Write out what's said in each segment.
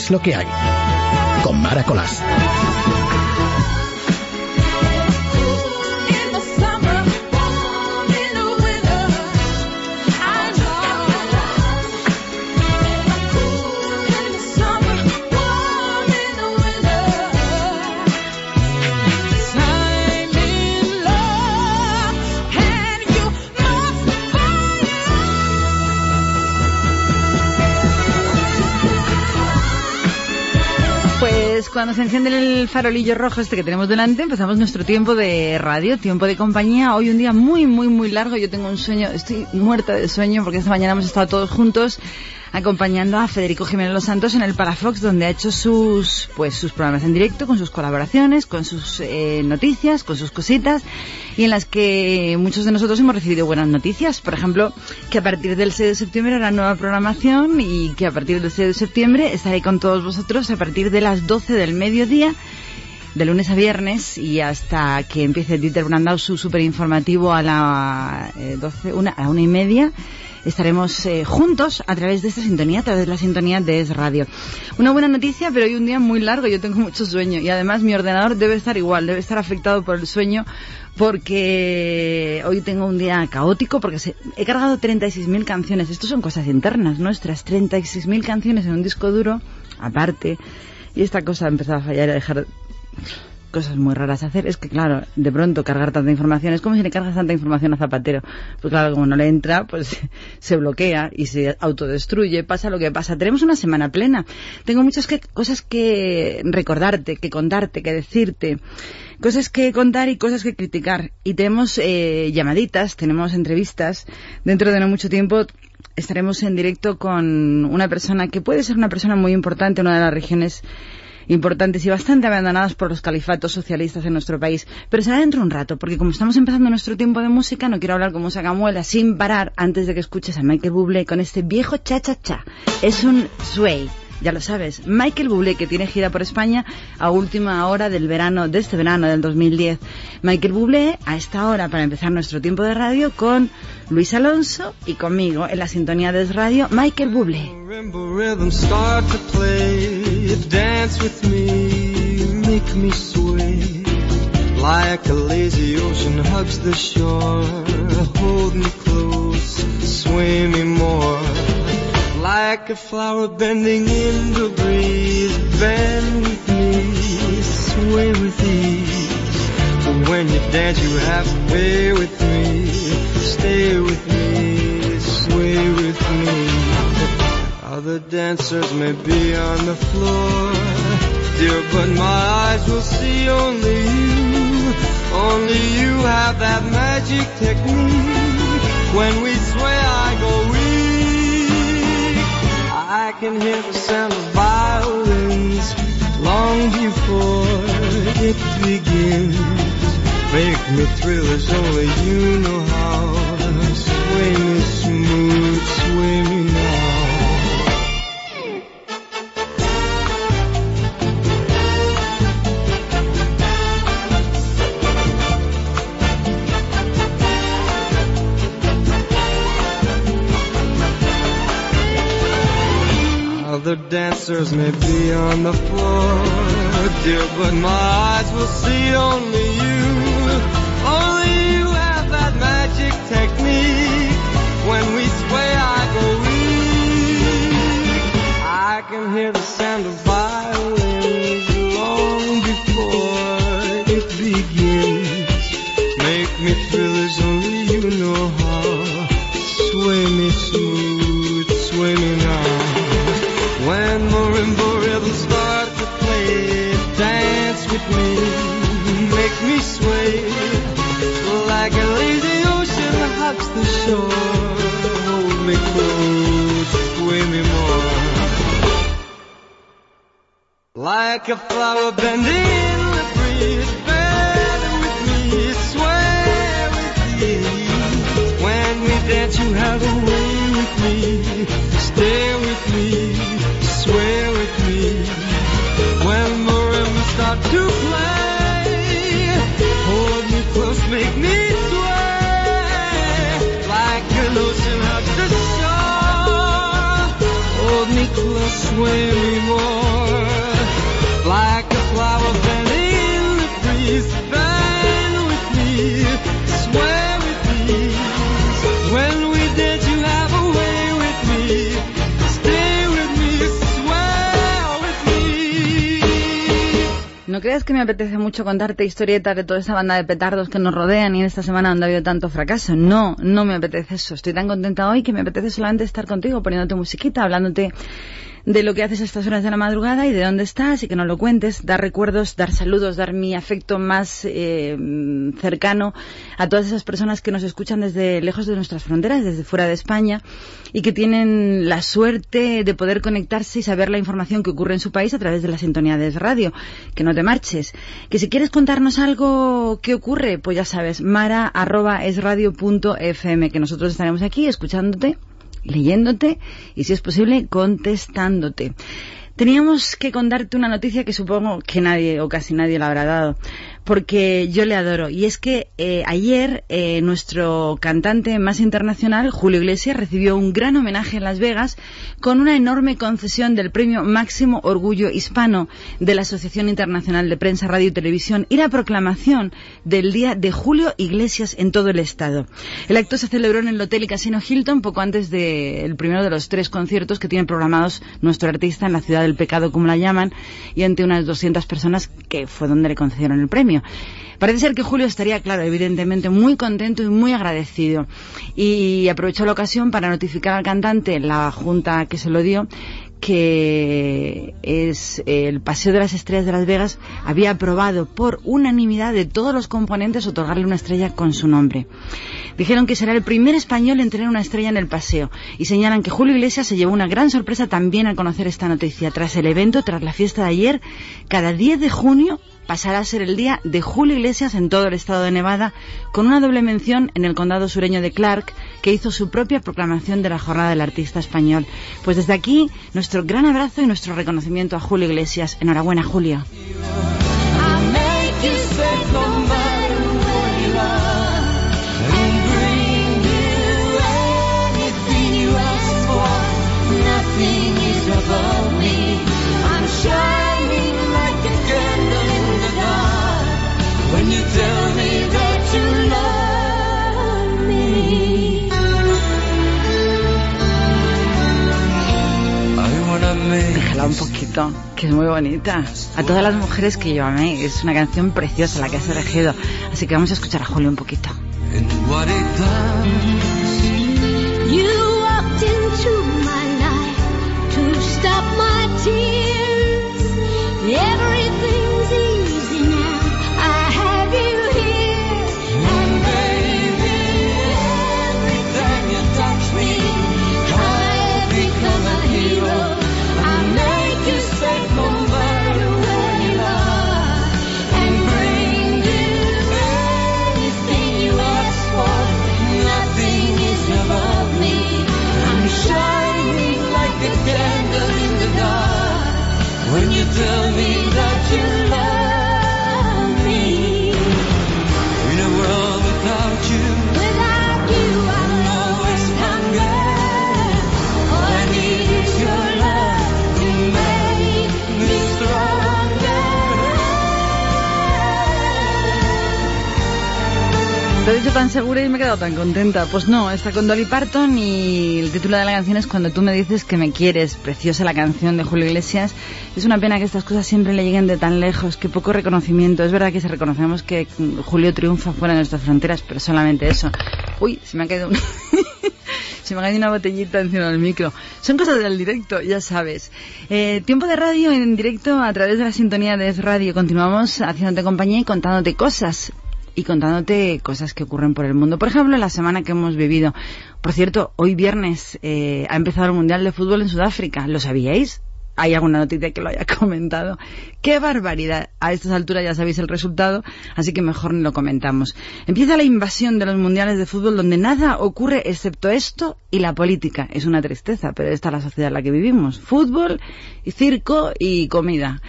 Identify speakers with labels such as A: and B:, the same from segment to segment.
A: es lo que hay. Con Maracolás.
B: Cuando se enciende el farolillo rojo este que tenemos delante, empezamos nuestro tiempo de radio, tiempo de compañía. Hoy un día muy, muy, muy largo. Yo tengo un sueño, estoy muerta de sueño porque esta mañana hemos estado todos juntos acompañando a Federico Jiménez Los Santos en el Parafox, donde ha hecho sus, pues, sus programas en directo, con sus colaboraciones, con sus eh, noticias, con sus cositas, y en las que muchos de nosotros hemos recibido buenas noticias. Por ejemplo, que a partir del 6 de septiembre habrá nueva programación y que a partir del 6 de septiembre estaré con todos vosotros a partir de las 12 del mediodía de lunes a viernes y hasta que empiece Dieter Brandau su super informativo a la eh, 12, una, a una y media estaremos eh, juntos a través de esta sintonía, a través de la sintonía de Es Radio. Una buena noticia, pero hoy un día muy largo, yo tengo mucho sueño y además mi ordenador debe estar igual, debe estar afectado por el sueño porque hoy tengo un día caótico porque he cargado 36.000 canciones. Esto son cosas internas nuestras, 36.000 canciones en un disco duro, aparte. Y esta cosa ha empezado a fallar y a dejar cosas muy raras hacer. Es que, claro, de pronto cargar tanta información, es como si le cargas tanta información a Zapatero. Pues claro, como no le entra, pues se bloquea y se autodestruye, pasa lo que pasa. Tenemos una semana plena. Tengo muchas cosas que recordarte, que contarte, que decirte. Cosas que contar y cosas que criticar. Y tenemos eh, llamaditas, tenemos entrevistas. Dentro de no mucho tiempo estaremos en directo con una persona que puede ser una persona muy importante en una de las regiones importantes y bastante abandonadas por los califatos socialistas en nuestro país. Pero será dentro de un rato, porque como estamos empezando nuestro tiempo de música, no quiero hablar como sacamuela sin parar antes de que escuches a Michael Bublé con este viejo cha-cha-cha. Es un sway ya lo sabes, Michael Bublé, que tiene gira por España a última hora del verano, de este verano del 2010. Michael Bublé, a esta hora, para empezar nuestro tiempo de radio, con Luis Alonso y conmigo, en la sintonía de Radio, Michael Bublé. Like a lazy ocean hugs the shore, hold me close, sway me more. Like a flower bending in the breeze, bend with me, sway with ease. When you dance, you have to pay with me, stay with me, sway with me. Other dancers may be on the floor, dear, but my eyes will see only you. Only you have that magic technique. When we sway, I go. I can hear the sound of violins long before it begins. Make me thrill as only you know how. Sway me smooth, dancers may be on the floor, dear, but my eyes will see only you. Only you have that magic technique. When we sway, I go weak. I can hear the sound of violins long before it begins. Make me feel as only you know Hold me close, sway more. Like a flower bending in the breeze, bend with me, sway with me. When we dance, you have a way with me, stay with me sway with me when marimbas start to play. No creas que me apetece mucho contarte historietas de toda esa banda de petardos que nos rodean y en esta semana donde ha habido tanto fracaso. No, no me apetece eso. Estoy tan contenta hoy que me apetece solamente estar contigo, poniéndote musiquita, hablándote de lo que haces a estas horas de la madrugada y de dónde estás y que no lo cuentes, dar recuerdos, dar saludos, dar mi afecto más eh, cercano a todas esas personas que nos escuchan desde lejos de nuestras fronteras, desde fuera de España y que tienen la suerte de poder conectarse y saber la información que ocurre en su país a través de la sintonía de radio. Que no te marches. Que si quieres contarnos algo que ocurre, pues ya sabes, mara.esradio.fm, que nosotros estaremos aquí escuchándote leyéndote y, si es posible, contestándote. Teníamos que contarte una noticia que supongo que nadie o casi nadie la habrá dado porque yo le adoro. Y es que eh, ayer eh, nuestro cantante más internacional, Julio Iglesias, recibió un gran homenaje en Las Vegas con una enorme concesión del premio Máximo Orgullo Hispano de la Asociación Internacional de Prensa, Radio y Televisión y la proclamación del Día de Julio Iglesias en todo el Estado. El acto se celebró en el Hotel y Casino Hilton poco antes del primero de los tres conciertos que tiene programados nuestro artista en la Ciudad del Pecado, como la llaman, y ante unas 200 personas que fue donde le concedieron el premio. Parece ser que Julio estaría, claro, evidentemente muy contento y muy agradecido. Y aprovechó la ocasión para notificar al cantante, la junta que se lo dio, que es el Paseo de las Estrellas de Las Vegas había aprobado por unanimidad de todos los componentes otorgarle una estrella con su nombre. Dijeron que será el primer español en tener una estrella en el paseo y señalan que Julio Iglesias se llevó una gran sorpresa también al conocer esta noticia. Tras el evento, tras la fiesta de ayer, cada 10 de junio pasará a ser el día de Julio Iglesias en todo el estado de Nevada, con una doble mención en el condado sureño de Clark, que hizo su propia proclamación de la jornada del artista español. Pues desde aquí, nuestro gran abrazo y nuestro reconocimiento a Julio Iglesias. Enhorabuena, Julio. Déjala un poquito, que es muy bonita. A todas las mujeres que yo amé, es una canción preciosa la que has elegido. Así que vamos a escuchar a Julio un poquito. Te he dicho tan segura y me he quedado tan contenta. Pues no, está con Dolly Parton y el título de la canción es Cuando tú me dices que me quieres. Preciosa la canción de Julio Iglesias. Es una pena que estas cosas siempre le lleguen de tan lejos, que poco reconocimiento. Es verdad que se reconocemos que Julio triunfa fuera de nuestras fronteras, pero solamente eso. Uy, se me ha caído un... se me ha caído una botellita encima del micro. Son cosas del directo, ya sabes. Eh, tiempo de radio en directo a través de la sintonía de Radio. Continuamos haciéndote compañía y contándote cosas y contándote cosas que ocurren por el mundo. Por ejemplo, la semana que hemos vivido. Por cierto, hoy viernes eh, ha empezado el Mundial de Fútbol en Sudáfrica. ¿Lo sabíais? ¿Hay alguna noticia que lo haya comentado? ¡Qué barbaridad! A estas alturas ya sabéis el resultado, así que mejor ni lo comentamos. Empieza la invasión de los mundiales de fútbol donde nada ocurre excepto esto y la política. Es una tristeza, pero esta es la sociedad en la que vivimos. Fútbol, circo y comida.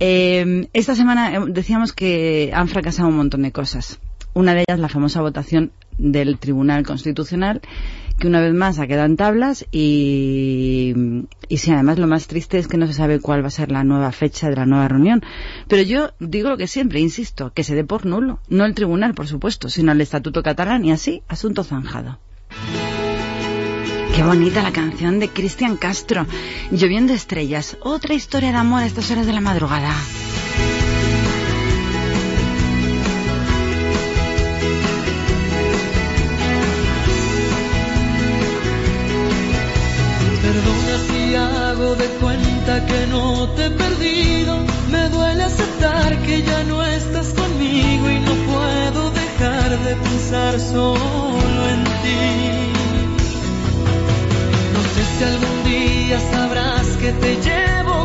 B: Eh, esta semana eh, decíamos que han fracasado un montón de cosas. Una de ellas, la famosa votación del Tribunal Constitucional, que una vez más ha quedado en tablas y, y sí, además lo más triste es que no se sabe cuál va a ser la nueva fecha de la nueva reunión. Pero yo digo lo que siempre, insisto, que se dé por nulo. No el Tribunal, por supuesto, sino el Estatuto Catalán y así, asunto zanjado. Qué bonita la canción de Cristian Castro, Lloviendo Estrellas. Otra historia de amor a estas horas de la madrugada.
C: Perdona si hago de cuenta que no te he perdido. Me duele aceptar que ya no estás conmigo y no puedo dejar de pensar solo si algún día sabrás que te llevo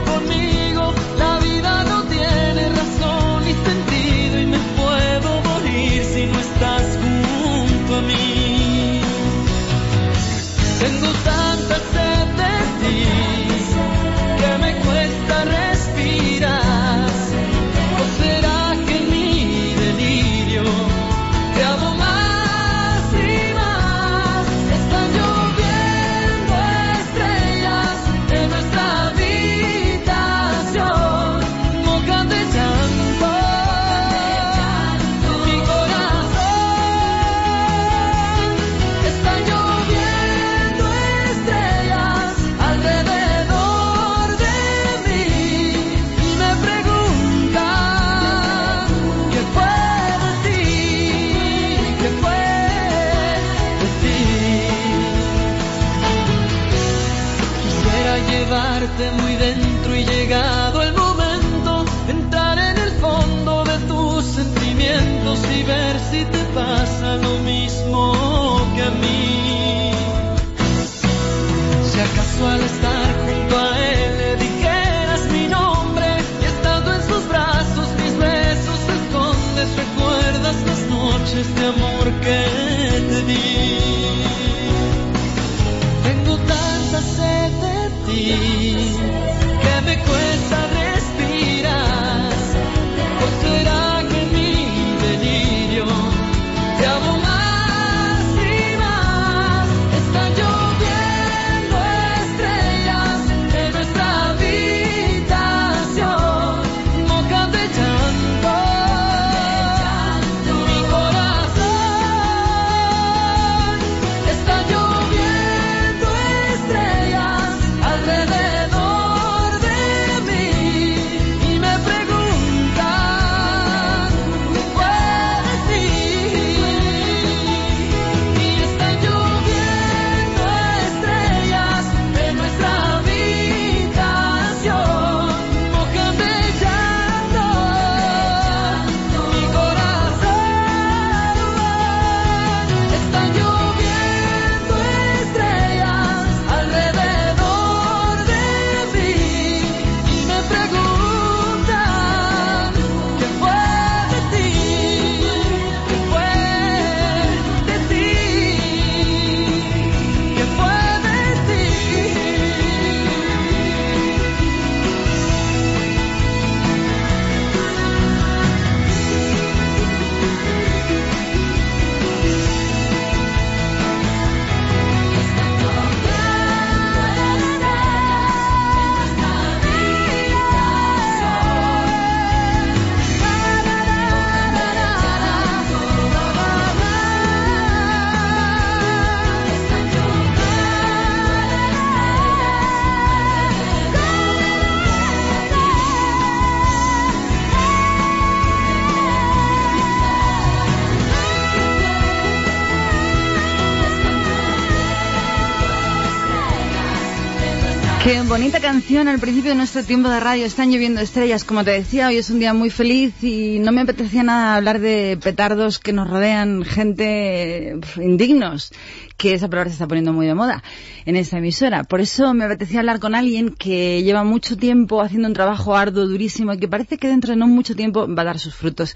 C: Qué
B: bonita canción al principio de nuestro tiempo de radio. Están lloviendo estrellas, como te decía. Hoy es un día muy feliz y no me apetecía nada hablar de petardos que nos rodean, gente indignos, que esa palabra se está poniendo muy de moda en esta emisora. Por eso me apetecía hablar con alguien que lleva mucho tiempo haciendo un trabajo arduo, durísimo y que parece que dentro de no mucho tiempo va a dar sus frutos.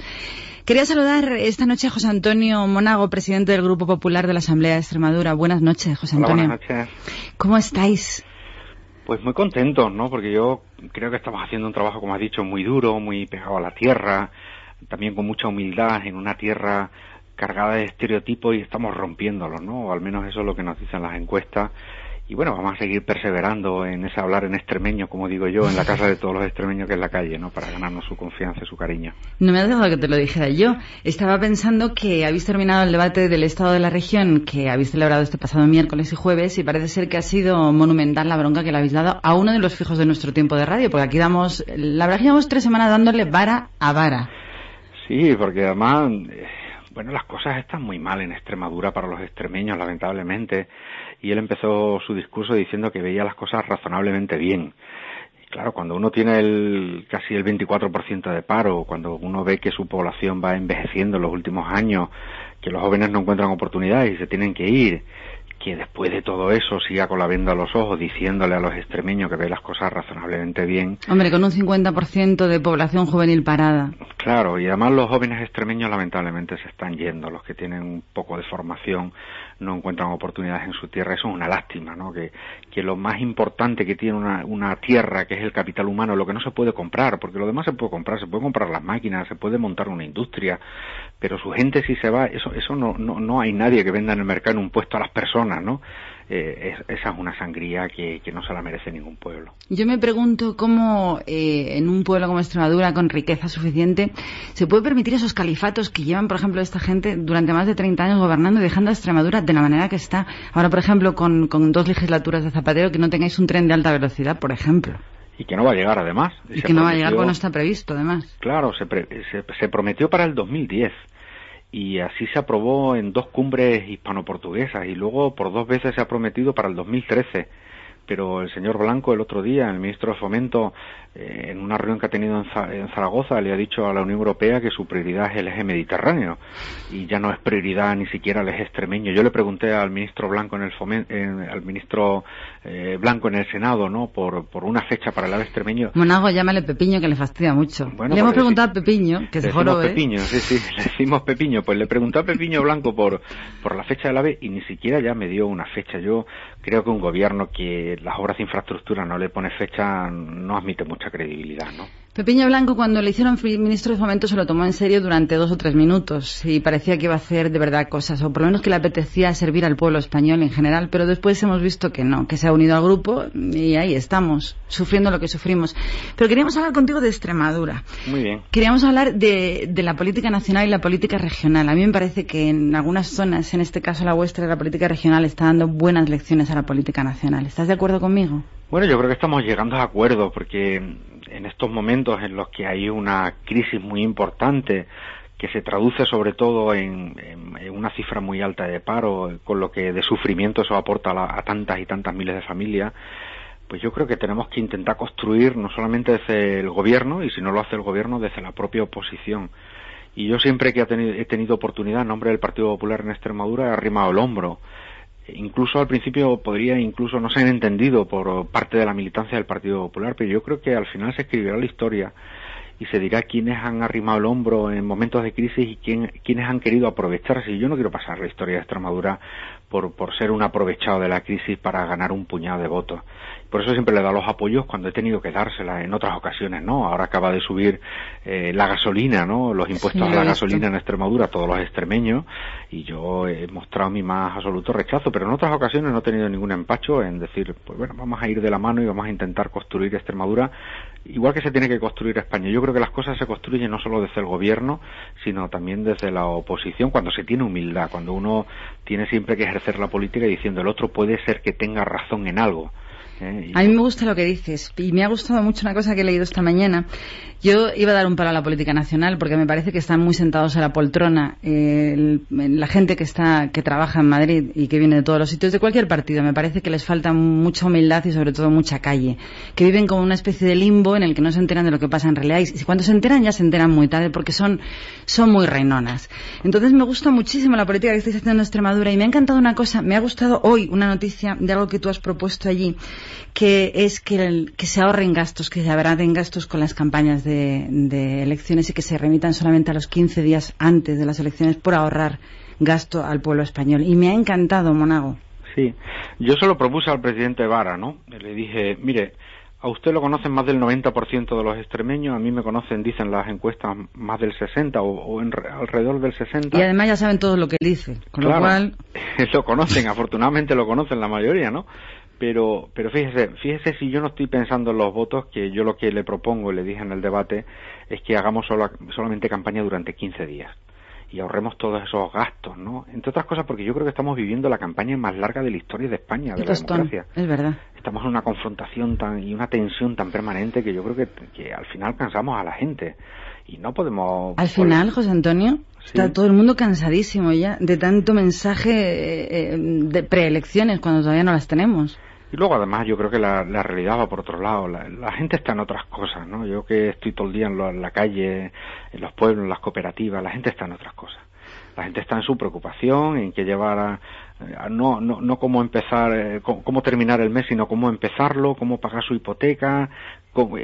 B: Quería saludar esta noche a José Antonio Monago, presidente del Grupo Popular de la Asamblea de Extremadura. Buenas noches, José
D: Hola,
B: Antonio.
D: buenas noches.
B: ¿Cómo estáis?
D: Pues muy contentos, ¿no? Porque yo creo que estamos haciendo un trabajo, como has dicho, muy duro, muy pegado a la tierra, también con mucha humildad en una tierra cargada de estereotipos y estamos rompiéndolos, ¿no? O al menos eso es lo que nos dicen las encuestas. Y bueno, vamos a seguir perseverando en ese hablar en extremeño, como digo yo, en la casa de todos los extremeños que es la calle, ¿no? Para ganarnos su confianza y su cariño.
B: No me has dejado que te lo dijera yo. Estaba pensando que habéis terminado el debate del estado de la región que habéis celebrado este pasado miércoles y jueves y parece ser que ha sido monumental la bronca que le habéis dado a uno de los fijos de nuestro tiempo de radio, porque aquí damos, la verdad que llevamos tres semanas dándole vara a vara.
D: Sí, porque además, eh, bueno, las cosas están muy mal en Extremadura para los extremeños, lamentablemente. Y él empezó su discurso diciendo que veía las cosas razonablemente bien. Claro, cuando uno tiene el, casi el 24% de paro, cuando uno ve que su población va envejeciendo en los últimos años, que los jóvenes no encuentran oportunidades y se tienen que ir, que después de todo eso siga con la venda a los ojos diciéndole a los extremeños que ve las cosas razonablemente bien.
B: Hombre, con un 50% de población juvenil parada.
D: Claro, y además los jóvenes extremeños lamentablemente se están yendo, los que tienen un poco de formación no encuentran oportunidades en su tierra, eso es una lástima, ¿no? Que, que lo más importante que tiene una, una tierra, que es el capital humano, lo que no se puede comprar, porque lo demás se puede comprar, se puede comprar las máquinas, se puede montar una industria, pero su gente si se va, eso, eso no, no, no hay nadie que venda en el mercado un puesto a las personas, ¿no? Eh, esa es una sangría que, que, no se la merece ningún pueblo.
B: Yo me pregunto cómo eh, en un pueblo como Extremadura, con riqueza suficiente, se puede permitir esos califatos que llevan, por ejemplo, esta gente durante más de 30 años gobernando y dejando a Extremadura de la manera que está. Ahora, por ejemplo, con, con dos legislaturas de Zapatero, que no tengáis un tren de alta velocidad, por ejemplo
D: y que no va a llegar además.
B: Y que no va a llegar cuando está previsto además.
D: Claro, se, pre, se, se, prometió para el 2010 y así se aprobó en dos cumbres hispano-portuguesas y luego por dos veces se ha prometido para el 2013 pero el señor Blanco el otro día, el ministro de Fomento, en una reunión que ha tenido en, Zaragoza, le ha dicho a la Unión Europea que su prioridad es el eje mediterráneo y ya no es prioridad ni siquiera el eje extremeño. Yo le pregunté al ministro Blanco en el fomento, al ministro eh, Blanco en el Senado, ¿no? Por, por una fecha para el ave extremeño.
B: Monago, llámale Pepiño que le fastidia mucho. Bueno, le hemos preguntado a Pepiño, que se
D: joro, Pepiño, sí, sí, le decimos Pepiño. Pues le pregunté a Pepiño Blanco por, por la fecha del ave y ni siquiera ya me dio una fecha. Yo creo que un gobierno que las obras de infraestructura no le pone fecha no admite mucha credibilidad, ¿no?
B: Pepiño Blanco, cuando le hicieron ministro de Fomento, se lo tomó en serio durante dos o tres minutos y parecía que iba a hacer de verdad cosas, o por lo menos que le apetecía servir al pueblo español en general, pero después hemos visto que no, que se ha unido al grupo y ahí estamos, sufriendo lo que sufrimos. Pero queríamos hablar contigo de Extremadura.
D: Muy bien.
B: Queríamos hablar de, de la política nacional y la política regional. A mí me parece que en algunas zonas, en este caso la vuestra, la política regional está dando buenas lecciones a la política nacional. ¿Estás de acuerdo conmigo?
D: Bueno, yo creo que estamos llegando a acuerdo porque en estos momentos en los que hay una crisis muy importante que se traduce sobre todo en, una cifra muy alta de paro, con lo que de sufrimiento eso aporta a, tantas y tantas miles de familias, pues yo creo que tenemos que intentar construir no solamente desde el gobierno, y si no lo hace el gobierno, desde la propia oposición. Y yo siempre que he tenido, he tenido oportunidad en nombre del Partido Popular en Extremadura he arrimado el hombro incluso al principio podría incluso no ser entendido por parte de la militancia del Partido Popular, pero yo creo que al final se escribirá la historia y se dirá quiénes han arrimado el hombro en momentos de crisis y quién, quiénes han querido aprovecharse. Y yo no quiero pasar la historia de Extremadura por, por ser un aprovechado de la crisis para ganar un puñado de votos. Por eso siempre le dado los apoyos cuando he tenido que dársela en otras ocasiones, ¿no? Ahora acaba de subir eh, la gasolina, ¿no? Los impuestos a la gasolina en Extremadura, todos los extremeños, y yo he mostrado mi más absoluto rechazo, pero en otras ocasiones no he tenido ningún empacho en decir, pues bueno, vamos a ir de la mano y vamos a intentar construir Extremadura igual que se tiene que construir España. Yo creo que las cosas se construyen no solo desde el gobierno, sino también desde la oposición, cuando se tiene humildad, cuando uno tiene siempre que ejercer la política diciendo el otro puede ser que tenga razón en algo
B: A mí me gusta lo que dices y me ha gustado mucho una cosa que he leído esta mañana. Yo iba a dar un palo a la política nacional porque me parece que están muy sentados a la poltrona eh, la gente que está que trabaja en Madrid y que viene de todos los sitios de cualquier partido. Me parece que les falta mucha humildad y sobre todo mucha calle, que viven como una especie de limbo en el que no se enteran de lo que pasa en realidad y cuando se enteran ya se enteran muy tarde porque son son muy reinonas. Entonces me gusta muchísimo la política que estáis haciendo en Extremadura y me ha encantado una cosa, me ha gustado hoy una noticia de algo que tú has propuesto allí que es que, que se ahorren gastos, que se abraden gastos con las campañas de, de, elecciones y que se remitan solamente a los 15 días antes de las elecciones por ahorrar gasto al pueblo español. Y me ha encantado, Monago.
D: Sí, yo se lo propuse al presidente Vara, ¿no? Le dije, mire, a usted lo conocen más del 90% de los extremeños, a mí me conocen, dicen las encuestas, más del 60 o, alrededor del 60.
B: Y además ya saben todo lo que dice, con lo cual...
D: lo conocen, afortunadamente lo conocen la mayoría, ¿no? Pero, pero fíjese, fíjese si yo no estoy pensando en los votos, que yo lo que le propongo y le dije en el debate es que hagamos solamente campaña durante 15 días y ahorremos todos esos gastos, ¿no? Entre otras cosas porque yo creo que estamos viviendo la campaña más larga de la historia de España, de la democracia.
B: Es verdad.
D: Estamos en una confrontación tan, y una tensión tan permanente que yo creo que, que al final cansamos a la gente y no podemos...
B: Al final, José Antonio, está todo el mundo cansadísimo ya de tanto mensaje eh, de preelecciones cuando todavía no las tenemos.
D: Y luego, además, yo creo que la, realidad va por otro lado. La, gente está en otras cosas, ¿no? Yo que estoy todo el día en, la calle, en los pueblos, en las cooperativas, la gente está en otras cosas. La gente está en su preocupación, en que llevar a, no, no, no cómo empezar, eh, cómo, terminar el mes, sino cómo empezarlo, cómo pagar su hipoteca,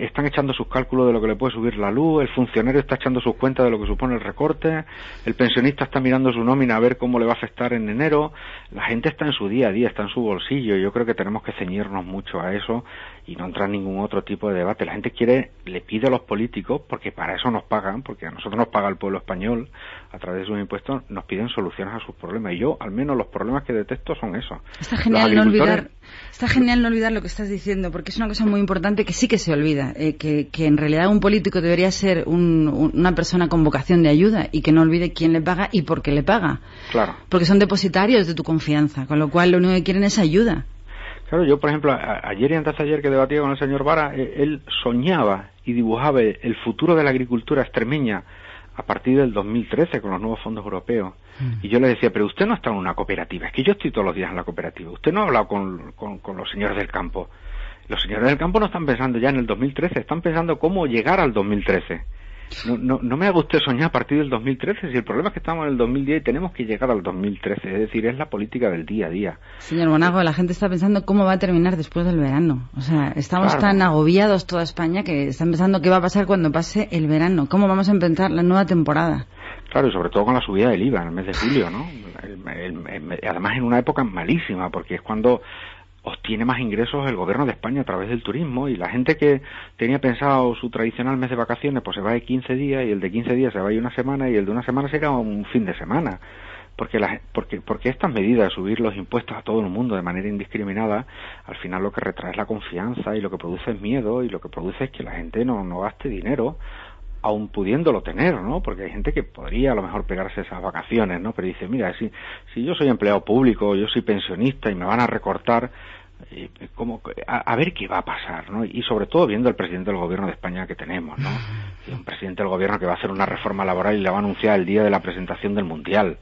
D: están echando sus cálculos de lo que le puede subir la luz, el funcionario está echando sus cuentas de lo que supone el recorte, el pensionista está mirando su nómina a ver cómo le va a afectar en enero, la gente está en su día a día, está en su bolsillo, yo creo que tenemos que ceñirnos mucho a eso y no entrar en ningún otro tipo de debate. La gente quiere, le pide a los políticos, porque para eso nos pagan, porque a nosotros nos paga el pueblo español a través de sus impuestos, nos piden soluciones a sus problemas. Y yo, al menos, los problemas que detesto son esos.
B: Está genial no olvidar, está genial no olvidar lo que estás diciendo, porque es una cosa muy importante que sí que se olvida, eh, que, que, en realidad un político debería ser una persona con vocación de ayuda y que no olvide quién le paga y por qué le paga.
D: Claro.
B: Porque son depositarios de tu confianza, con lo cual lo único que quieren es ayuda.
D: Claro, yo, por ejemplo, ayer y antes ayer que debatía con el señor Vara, eh, él soñaba y dibujaba el futuro de la agricultura extremeña a partir del 2013 con los nuevos fondos europeos. Mm. Y yo le decía, pero usted no está en una cooperativa, es que yo estoy todos los días en la cooperativa, usted no ha hablado con, con los señores del campo. Los señores del campo no están pensando ya en el 2013, están pensando cómo llegar al 2013. No, no, no me haga usted soñar a partir del 2013, si el problema es que estamos en el 2010 y tenemos que llegar al 2013, es decir, es la política del día a día.
B: Señor Bonago, la gente está pensando cómo va a terminar después del verano. O sea, estamos tan agobiados toda España que están pensando qué va a pasar cuando pase el verano, cómo vamos a empezar la nueva temporada.
D: Claro, y sobre todo con la subida del IVA en el mes de julio, ¿no? además en una época malísima, porque es cuando obtiene más ingresos el gobierno de España a través del turismo y la gente que tenía pensado su tradicional mes de vacaciones pues se va de 15 días y el de 15 días se va de una semana y el de una semana se queda un fin de semana porque, la, porque, porque estas medidas de subir los impuestos a todo el mundo de manera indiscriminada, al final lo que retrae es la confianza y lo que produce es miedo y lo que produce es que la gente no, no gaste dinero aun pudiéndolo tener, ¿no? Porque hay gente que podría a lo mejor pegarse esas vacaciones, ¿no? Pero dice, mira, si, si yo soy empleado público, yo soy pensionista y me van a recortar, eh, como, a, ver qué va a pasar, ¿no? Y sobre todo viendo el presidente del gobierno de España que tenemos, ¿no? un presidente del gobierno que va a hacer una reforma laboral y la va a anunciar el día de la presentación del Mundial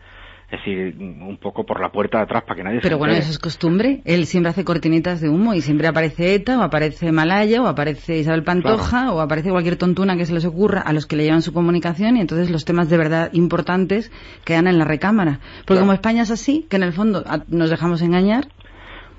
D: es decir, un poco por la puerta de atrás para que nadie
B: Pero bueno, eso es costumbre. Él siempre hace cortinitas de humo y siempre aparece ETA o aparece Malaya o aparece Isabel Pantoja o aparece cualquier tontuna que se les ocurra a los que le llevan su comunicación y entonces los temas de verdad importantes quedan en la recámara. Porque como España es así, que en el fondo nos dejamos engañar,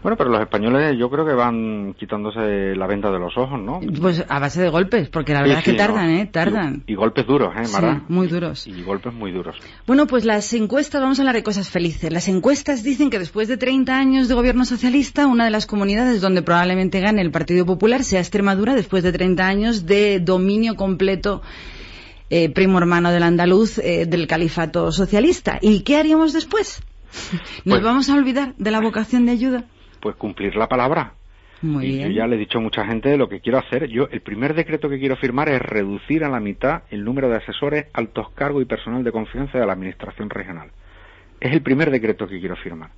D: bueno, pero los españoles yo creo que van quitándose la venda de los ojos, ¿no?
B: Pues a base de golpes, porque la verdad es que tardan, ¿eh? Tardan.
D: Y, golpes duros, ¿eh, Mara?
B: Sí, muy duros.
D: Y golpes muy duros.
B: Bueno, pues las encuestas, vamos a hablar de cosas felices. Las encuestas dicen que después de 30 años de gobierno socialista, una de las comunidades donde probablemente gane el Partido Popular sea Extremadura, después de 30 años de dominio completo eh, primo hermano del andaluz eh, del califato socialista. ¿Y qué haríamos después? ¿Nos pues vamos a olvidar de la vocación de ayuda?
D: Pues cumplir la palabra.
B: Muy y
D: yo ya le he dicho a mucha gente lo que quiero hacer. Yo, el primer decreto que quiero firmar es reducir a la mitad el número de asesores, altos cargos y personal de confianza de la Administración Regional. Es el primer decreto que quiero firmar.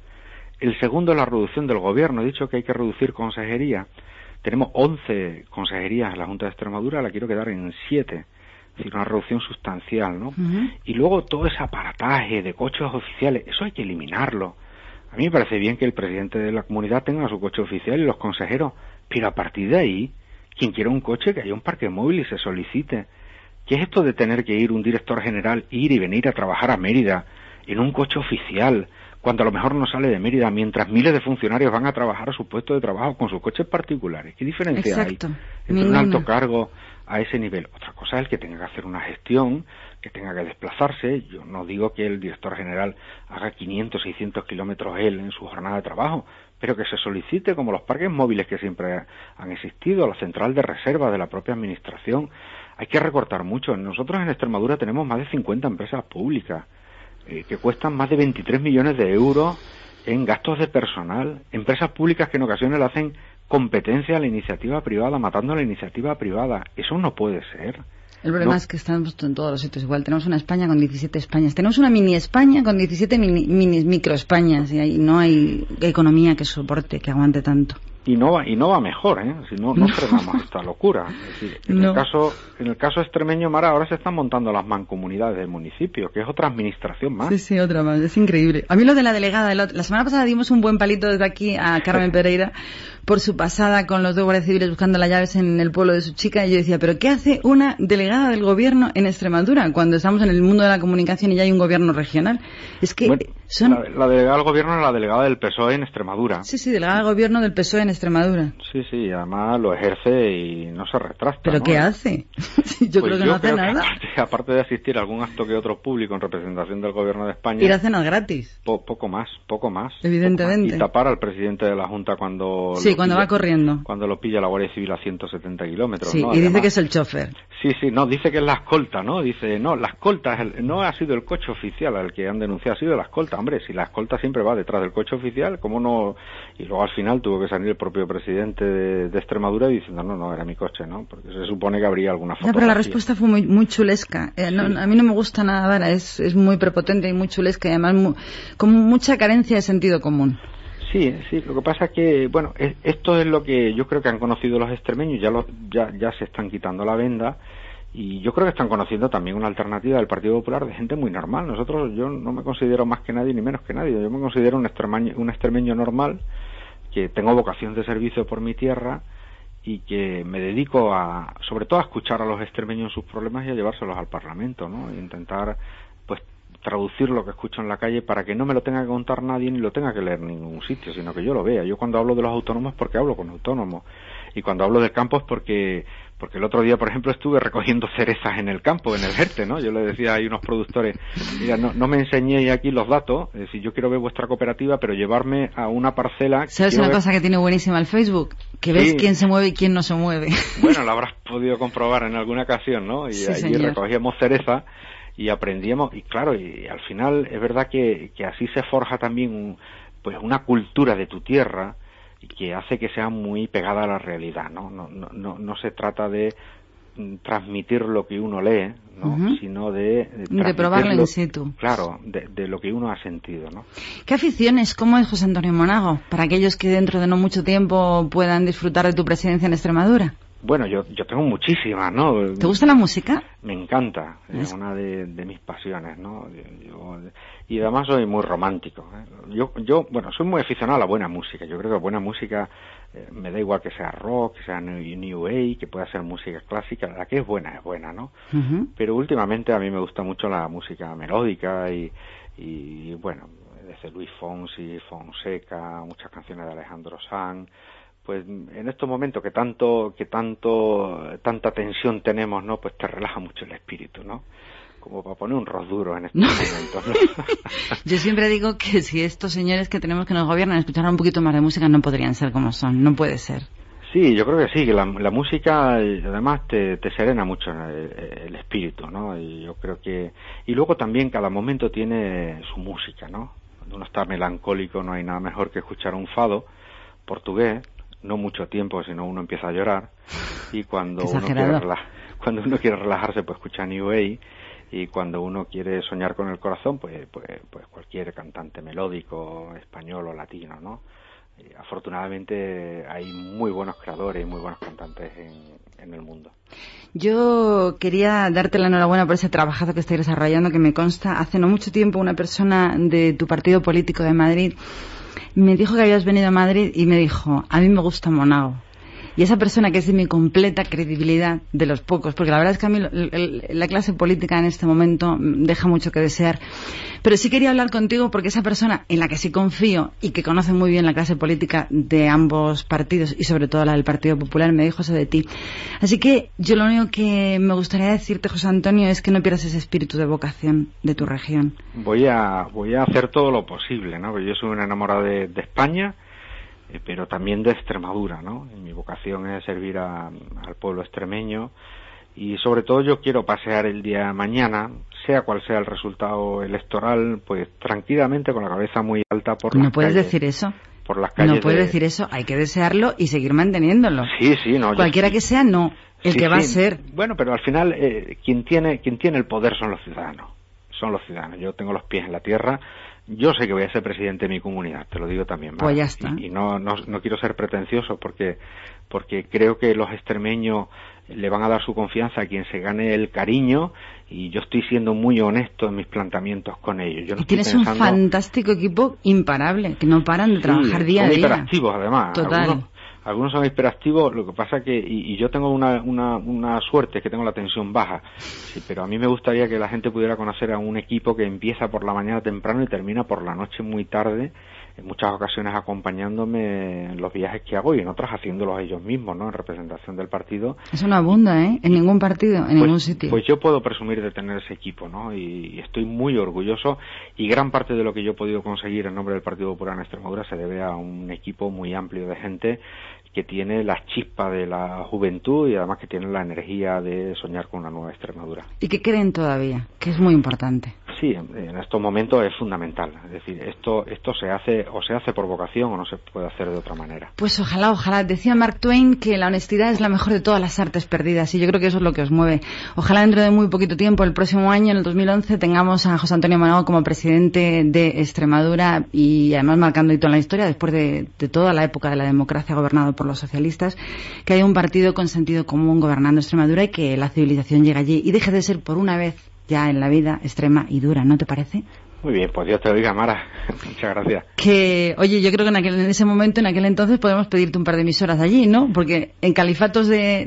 D: El segundo es la reducción del gobierno. He dicho que hay que reducir consejería. Tenemos 11 consejerías en la Junta de Extremadura, la quiero quedar en 7. Es decir, una reducción sustancial, ¿no? Y luego todo ese aparataje de coches oficiales, eso hay que eliminarlo a mí me parece bien que el presidente de la comunidad tenga su coche oficial y los consejeros, pero a partir de ahí, quien quiera un coche, que haya un parque móvil y se solicite. ¿Qué es esto de tener que ir un director general, ir y venir a trabajar a Mérida en un coche oficial, cuando a lo mejor no sale de Mérida, mientras miles de funcionarios van a trabajar a su puesto de trabajo con sus coches particulares? ¿Qué diferencia hay entre un alto cargo a ese nivel? Otra cosa es el que tenga que hacer una gestión que tenga que desplazarse. Yo no digo que el director general haga 500, 600 kilómetros él en su jornada de trabajo, pero que se solicite como los parques móviles que siempre han existido, la central de reserva de la propia administración. Hay que recortar mucho. Nosotros en Extremadura tenemos más de 50 empresas públicas eh, que cuestan más de 23 millones de euros en gastos de personal, empresas públicas que en ocasiones le hacen competencia a la iniciativa privada, matando a la iniciativa privada. Eso no puede ser.
B: El problema es que estamos en todos los sitios igual. Tenemos una España con 17 Españas. Tenemos una mini España con 17 mini, micro Españas y ahí no hay economía que soporte, que aguante tanto.
D: Y no va, y no va mejor, ¿eh? Si no, no frenamos esta locura. en, el caso, en el caso extremeño, Mara, ahora se están montando las mancomunidades del municipio, que es otra administración más.
B: Sí, sí, otra más. Es increíble. A mí lo de la delegada, la semana pasada dimos un buen palito desde aquí a Carmen Pereira, por su pasada con los dos guardias civiles buscando las llaves en el pueblo de su chica y yo decía, pero ¿qué hace una delegada del gobierno en Extremadura cuando estamos en el mundo de la comunicación y ya hay un gobierno regional? Es que son...
D: La, la, delegada del gobierno es la delegada del PSOE en Extremadura.
B: Sí, sí, delegada del gobierno del PSOE en Extremadura.
D: Sí, sí, además lo ejerce y no se retracta.
B: ¿Pero
D: ¿no?
B: qué hace? yo
D: Pues
B: creo que
D: yo
B: no hace nada.
D: aparte, aparte de asistir a algún acto que otro público en representación del gobierno de España,
B: Ir a cenar gratis.
D: po- poco más, poco más.
B: Evidentemente.
D: Poco más. Y tapar al presidente de la Junta cuando...
B: Sí,
D: lo
B: cuando
D: pilla-
B: va corriendo.
D: Cuando lo pilla la Guardia Civil a 170 kilómetros,
B: Sí,
D: ¿no?
B: y dice que es el chofer.
D: Sí, sí, no, dice que es la escolta, ¿no? Dice, no, la escolta, es el- no ha sido el coche oficial al que han denunciado, ha sido la escolta. Hombre, si la escolta siempre va detrás del coche oficial, ¿cómo no? Y luego al final tuvo que salir el propio presidente de, de Extremadura diciendo, no, no, era mi coche, ¿no? Porque se supone que habría alguna
B: Ya,
D: fotografía.
B: pero la respuesta fue muy, muy chulesca. Eh, no- a mí no me gusta nada, Vara, es, es muy prepotente y muy chulesca y además mu- con mucha carencia de sentido común.
D: Sí, sí, lo que pasa es que, bueno, es- esto es lo que yo creo que han conocido los extremeños, ya, lo- ya, ya se están quitando la venda y yo creo que están conociendo también una alternativa del Partido Popular de gente muy normal. Nosotros, yo no me considero más que nadie ni menos que nadie, yo me considero un extremeño, un extremeño normal que tengo vocación de servicio por mi tierra y que me dedico a, sobre todo a escuchar a los extremeños sus problemas y a llevárselos al Parlamento, ¿no? E intentar, traducir lo que escucho en la calle para que no me lo tenga que contar nadie ni lo tenga que leer en ningún sitio, sino que yo lo vea. Yo cuando hablo de los autónomos es porque hablo con autónomos y cuando hablo del campo es porque porque el otro día, por ejemplo, estuve recogiendo cerezas en el campo, en el Jerte, ¿no? Yo le decía a unos productores, mira, no, no me enseñéis aquí los datos, es decir, yo quiero ver vuestra cooperativa, pero llevarme a una parcela...
B: ¿Sabes una
D: ver-
B: cosa que tiene buenísima el Facebook? Que ves
D: Sí.
B: quién se mueve y quién no se mueve.
D: Bueno, lo habrás podido comprobar en alguna ocasión, ¿no? Y
B: Sí,
D: allí
B: señor.
D: recogíamos cereza y aprendíamos, y claro, y al final es verdad que, que así se forja también un- pues una cultura de tu tierra y que hace que sea muy pegada a la realidad, ¿no? No, no, no, no se trata de mm, transmitir lo que uno lee, ¿no? Sino de...
B: De probarlo in situ.
D: Claro, de, de lo que uno ha sentido, ¿no?
B: ¿Qué aficiones? ¿Cómo es José Antonio Monago? Para aquellos que dentro de no mucho tiempo puedan disfrutar de tu presidencia en Extremadura.
D: Bueno, yo, yo tengo muchísimas, ¿no?
B: ¿Te gusta la música?
D: Me encanta, es una de, de mis pasiones, ¿no? Yo- y además soy muy romántico. ¿eh? Yo, yo, bueno, soy muy aficionado a la buena música. Yo creo que buena música eh, me da igual que sea rock, que sea new, new age, que pueda ser música clásica. La que es buena es buena, ¿no? Pero últimamente a mí me gusta mucho la música melódica y, y bueno, desde Luis Fonsi, Fonseca, muchas canciones de Alejandro Sanz. Pues en estos momentos que tanto, que tanto, tanta tensión tenemos, ¿no? Pues te relaja mucho el espíritu, ¿no? Como para poner un ros duro en estos
B: No.
D: momentos, ¿no?
B: Yo siempre digo que si estos señores que tenemos que nos gobiernan escucharan un poquito más de música no podrían ser como son. No puede ser.
D: Sí, yo creo que sí, que la, la música además te, te serena mucho el, el espíritu, ¿no? Y yo creo que... Y luego también cada momento tiene su música, ¿no? Cuando uno está melancólico no hay nada mejor que escuchar un fado portugués, no mucho tiempo, sino uno empieza a llorar. Y cuando uno, quiere cuando uno quiere relajarse, pues escucha New Age. Y cuando uno quiere soñar con el corazón, pues, pues, pues cualquier cantante melódico, español o latino, ¿no? Eh, afortunadamente hay muy buenos creadores y muy buenos cantantes en, en el mundo.
B: Yo quería darte la enhorabuena por ese trabajazo que estáis desarrollando, que me consta. Hace no mucho tiempo una persona de tu partido político de Madrid me dijo que habías venido a Madrid y me dijo, a mí me gusta Monago. Y esa persona que es de mi completa credibilidad, de los pocos, porque la verdad es que a mí la clase política en este momento deja mucho que desear. Pero sí quería hablar contigo porque esa persona en la que sí confío y que conoce muy bien la clase política de ambos partidos y sobre todo la del Partido Popular me dijo eso de ti. Así que yo lo único que me gustaría decirte, José Antonio, es que no pierdas ese espíritu de vocación de tu región.
D: Voy a, voy a hacer todo lo posible, ¿no? Porque yo soy un enamorado de, de España, eh, pero también de Extremadura, ¿no? Y mi vocación es servir a- al pueblo extremeño y sobre todo yo quiero pasear el día de mañana, sea cual sea el resultado electoral, pues tranquilamente con la cabeza muy alta por
B: No
D: las
B: puedes
D: calles,
B: decir eso.
D: por las calles
B: No puedes
D: de-
B: decir eso. Hay que desearlo y seguir manteniéndolo.
D: Sí, sí, no. yo-
B: Cualquiera que sea, no. El
D: Sí,
B: que va a ser.
D: Bueno, pero al final eh, quien tiene quien tiene el poder son los ciudadanos. Son los ciudadanos. Yo tengo los pies en la tierra. Yo sé que voy a ser presidente de mi comunidad, te lo digo también.
B: Pues ya está.
D: Y, y no, no, no quiero ser pretencioso porque, porque creo que los extremeños le van a dar su confianza a quien se gane el cariño y yo estoy siendo muy honesto en mis planteamientos con ellos. Yo no
B: Y tienes un fantástico equipo imparable, que no paran de
D: Sí,
B: trabajar día a día.
D: hiperactivos además.
B: Total.
D: Algunos, algunos son hiperactivos, lo que pasa que, y, yo tengo una, una, una, suerte, que tengo la tensión baja, sí, pero a mí me gustaría que la gente pudiera conocer a un equipo que empieza por la mañana temprano y termina por la noche muy tarde, en muchas ocasiones acompañándome en los viajes que hago y en otras haciéndolos ellos mismos, ¿no? En representación del partido.
B: Eso no abunda, ¿eh? En ningún partido, en
D: pues,
B: ningún sitio.
D: Pues yo puedo presumir de tener ese equipo, ¿no? Y, estoy muy orgulloso y gran parte de lo que yo he podido conseguir en nombre del Partido Popular en Extremadura se debe a un equipo muy amplio de gente que tiene la chispa de la juventud y además que tiene la energía de soñar con una nueva Extremadura.
B: ¿Y qué creen todavía? Que es muy importante.
D: Sí, en estos momentos es fundamental. Es decir, esto, esto se hace o se hace por vocación o no se puede hacer de otra manera.
B: Pues ojalá, ojalá. Decía Mark Twain que la honestidad es la mejor de todas las artes perdidas y yo creo que eso es lo que os mueve. Ojalá dentro de muy poquito tiempo, el próximo año, en el 2011, tengamos a José Antonio Manao como presidente de Extremadura y además marcando hito en la historia después de, de toda la época de la democracia gobernada por los socialistas, que haya un partido con sentido común gobernando Extremadura y que la civilización llegue allí y deje de ser por una vez ya en la vida extrema y dura, ¿no te parece?
D: Muy bien, pues Dios te oiga, Mara. Muchas gracias.
B: Que, oye, yo creo que en, aquel, en ese momento, en aquel entonces, podemos pedirte un par de emisoras allí, ¿no? Porque en califatos de,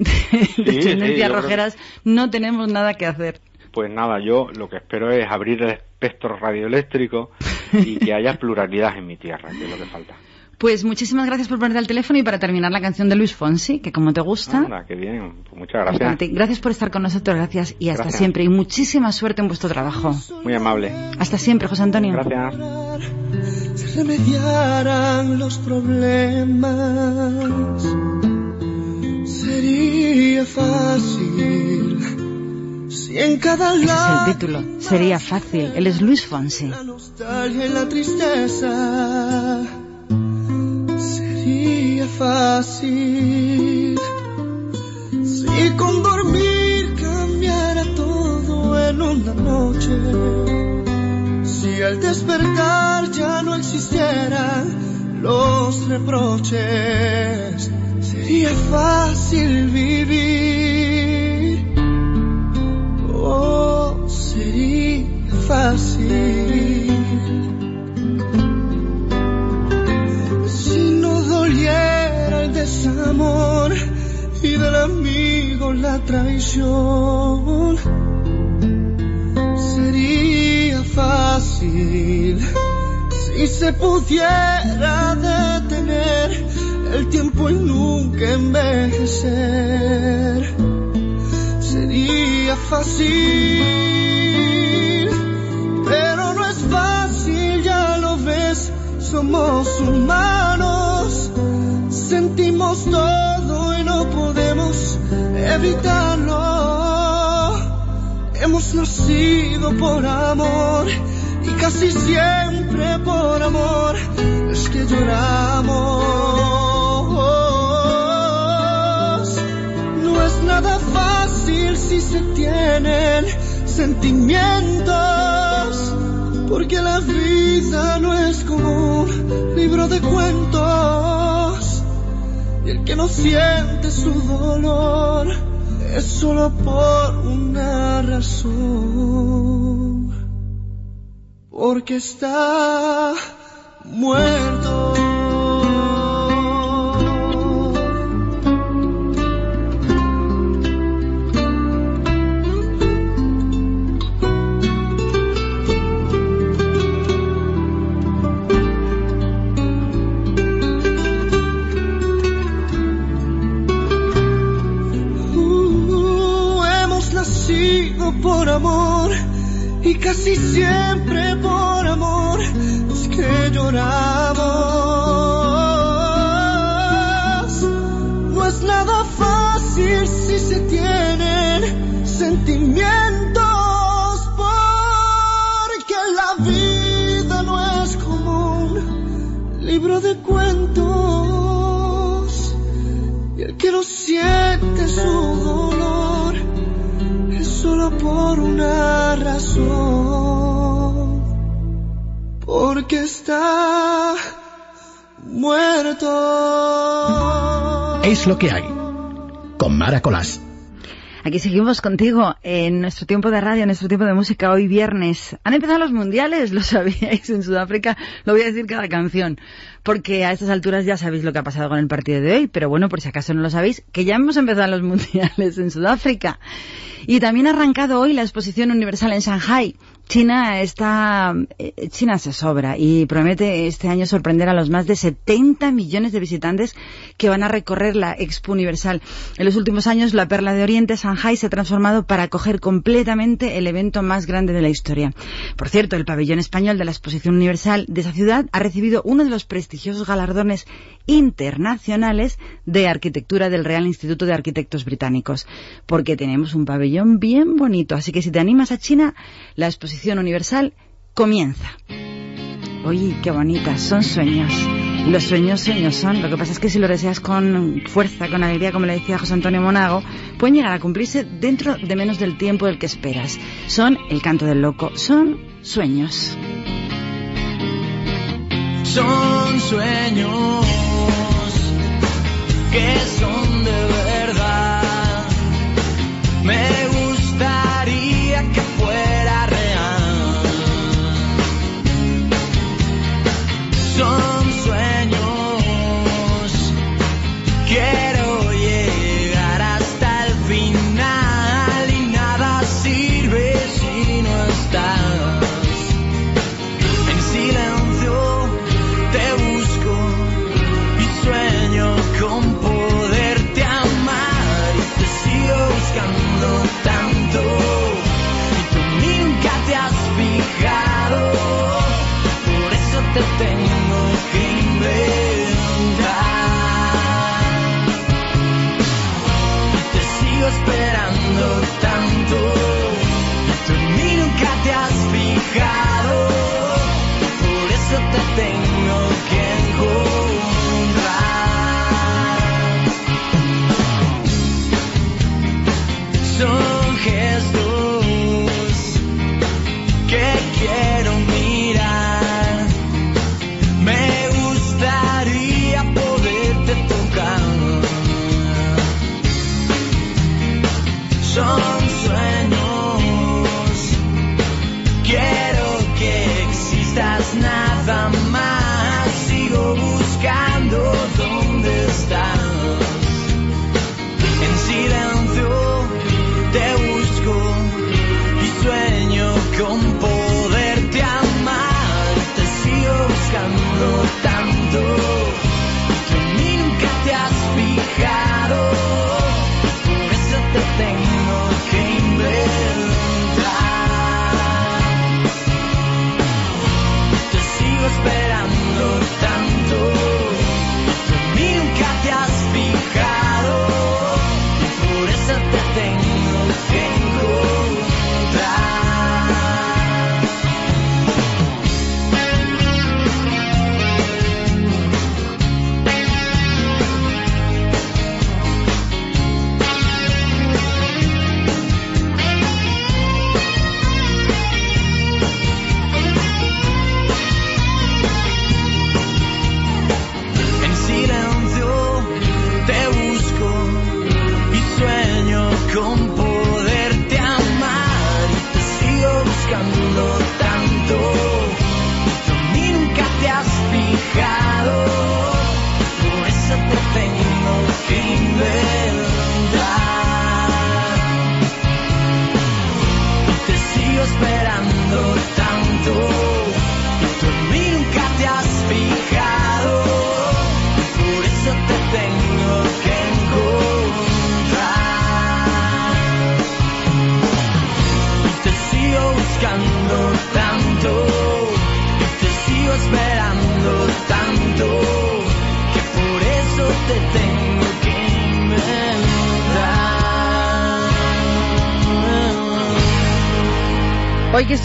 B: de, rojeras no tenemos nada que hacer.
D: Pues nada, yo lo que espero es abrir el espectro radioeléctrico y que haya pluralidad en mi tierra, que es lo que falta.
B: Pues muchísimas gracias por ponerte al teléfono y para terminar la canción de Luis Fonsi, que como te gusta.
D: Anda, qué bien, pues muchas gracias.
B: Gracias por estar con nosotros, gracias y hasta siempre. Y muchísima suerte en vuestro trabajo.
D: Muy amable.
B: Hasta siempre, José Antonio.
D: Gracias.
E: Se remediaran los problemas, sería fácil. Si en cada
B: Ese es el título. Sería fácil. Él es Luis Fonsi.
E: La nostalgia y la tristeza sería fácil si con dormir cambiara todo en una noche. Si al despertar ya no existieran los reproches, sería fácil vivir. Oh, sería fácil. Desamor y del amigo la traición. Sería fácil si se pudiera detener el tiempo y nunca envejecer. Sería fácil, pero no es fácil, ya lo ves, somos humanos sentimos todo y no podemos evitarlo. Hemos nacido por amor y casi siempre por amor es que lloramos. No es nada fácil si se tienen sentimientos, porque la vida no es como un libro de cuentos no siente su dolor es solo por una razón. Porque está muerto. Siempre por amor es que lloramos. No es nada fácil si se tienen sentimientos porque la vida no es como un libro de cuentos y el que no siente su dolor solo por una razón, está muerto.
F: Es lo que hay, con Mara
B: Aquí seguimos contigo en nuestro tiempo de radio, en nuestro tiempo de música, hoy viernes. Han empezado los mundiales, lo sabíais, en Sudáfrica, lo voy a decir cada canción, porque a estas alturas ya sabéis lo que ha pasado con el partido de hoy, pero bueno, por si acaso no lo sabéis, que ya hemos empezado los mundiales en Sudáfrica. Y también ha arrancado hoy la exposición universal en Shanghai. China está, eh, China se sobra y promete este año sorprender a los más de 70 millones de visitantes que van a recorrer la Expo Universal. En los últimos años, la perla de Oriente, Shanghai, se ha transformado para acoger completamente el evento más grande de la historia. Por cierto, el pabellón español de la Exposición Universal de esa ciudad ha recibido uno de los prestigiosos galardones internacionales de arquitectura del Real Instituto de Arquitectos Británicos, porque tenemos un pabellón bien bonito. Así que si te animas a China, la exposición universal comienza. Oye, qué bonitas, son sueños. Los sueños, sueños son. Lo que pasa es que si lo deseas con fuerza, con alegría, como le decía José Antonio Monago, pueden llegar a cumplirse dentro de menos del tiempo del que esperas. Son el canto del loco, son sueños.
C: Son sueños que son de verdad. Me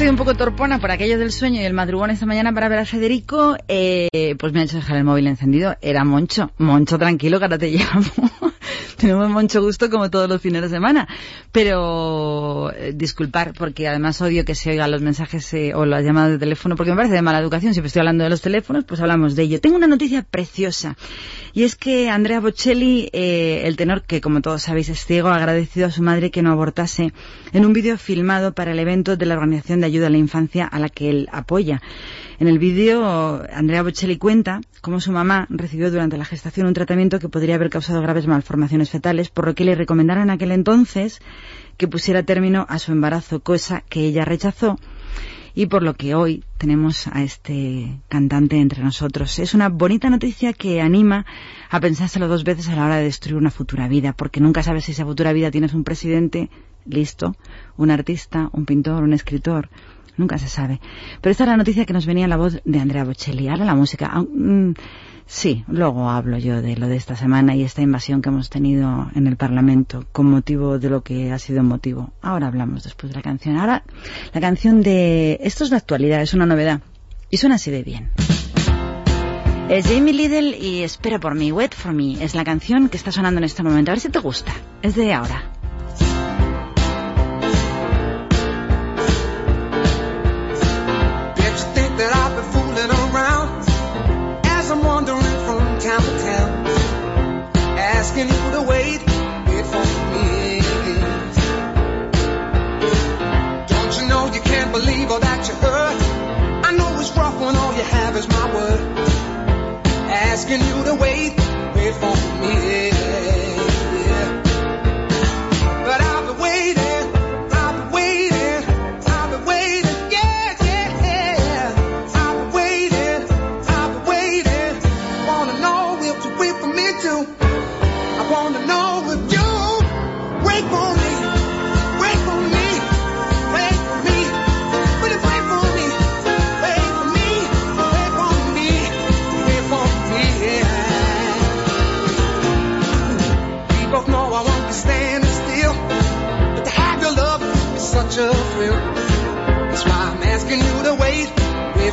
B: Estoy un poco torpona por aquello del sueño y el madrugón esta mañana para ver a Federico, eh, pues me ha hecho dejar el móvil encendido. Era Moncho. Moncho, tranquilo, que ahora te llamo.
G: tenemos mucho gusto como todos los fines de semana. Pero eh, disculpar, porque además odio que se oigan los mensajes eh, o las llamadas de teléfono, porque me parece de mala educación. Siempre estoy hablando de los teléfonos, pues hablamos de ello. Tengo una noticia preciosa. Y es que Andrea Bocelli, eh, el tenor que como todos sabéis es ciego, ha agradecido a su madre que no abortase en un vídeo filmado para el evento de la Organización de Ayuda a la Infancia a la que él apoya. En el vídeo, Andrea Bocelli cuenta cómo su mamá recibió durante la gestación un tratamiento que podría haber causado graves malformaciones fetales, por lo que le recomendaron en aquel entonces que pusiera término a su embarazo, cosa que ella rechazó y por lo que hoy tenemos a este cantante entre nosotros. Es una bonita noticia que anima a pensárselo dos veces a la hora de destruir una futura vida, porque nunca sabes si esa futura vida tienes un presidente listo, un artista, un pintor, un escritor. Nunca se sabe. Pero esta es la noticia que nos venía en la voz de Andrea Bocelli. Ahora la música. Sí, luego hablo yo de lo de esta semana y esta invasión que hemos tenido en el Parlamento con motivo de lo que ha sido motivo. Ahora hablamos después de la canción. Ahora, la canción de... Esto es la actualidad, es una novedad. Y suena así de bien. Es Jamie Liddell y Espera por mí, Wait for Me. Es la canción que está sonando en este momento. A ver si te gusta. Es de ahora. Asking you to wait, wait for me. Don't you know you can't believe all that you heard? I know it's rough when all you have is my word. Asking you to wait, wait for me.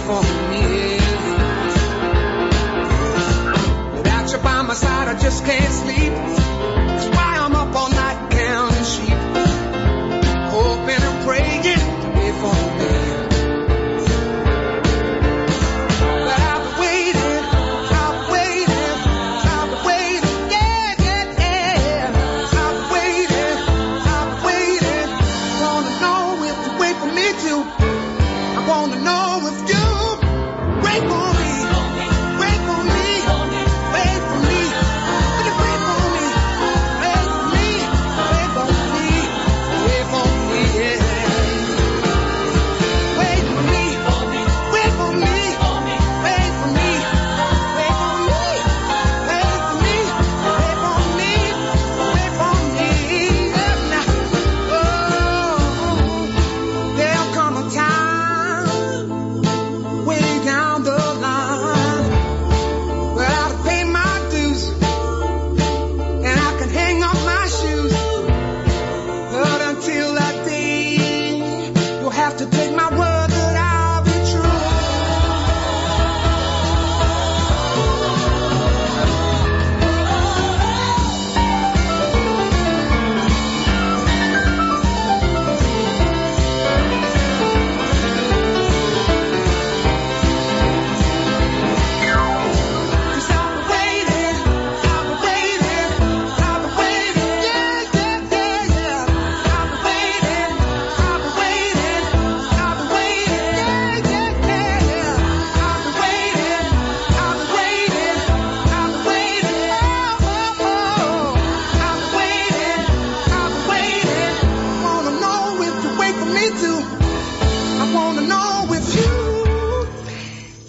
G: For. Without you by my side, I just can't sleep.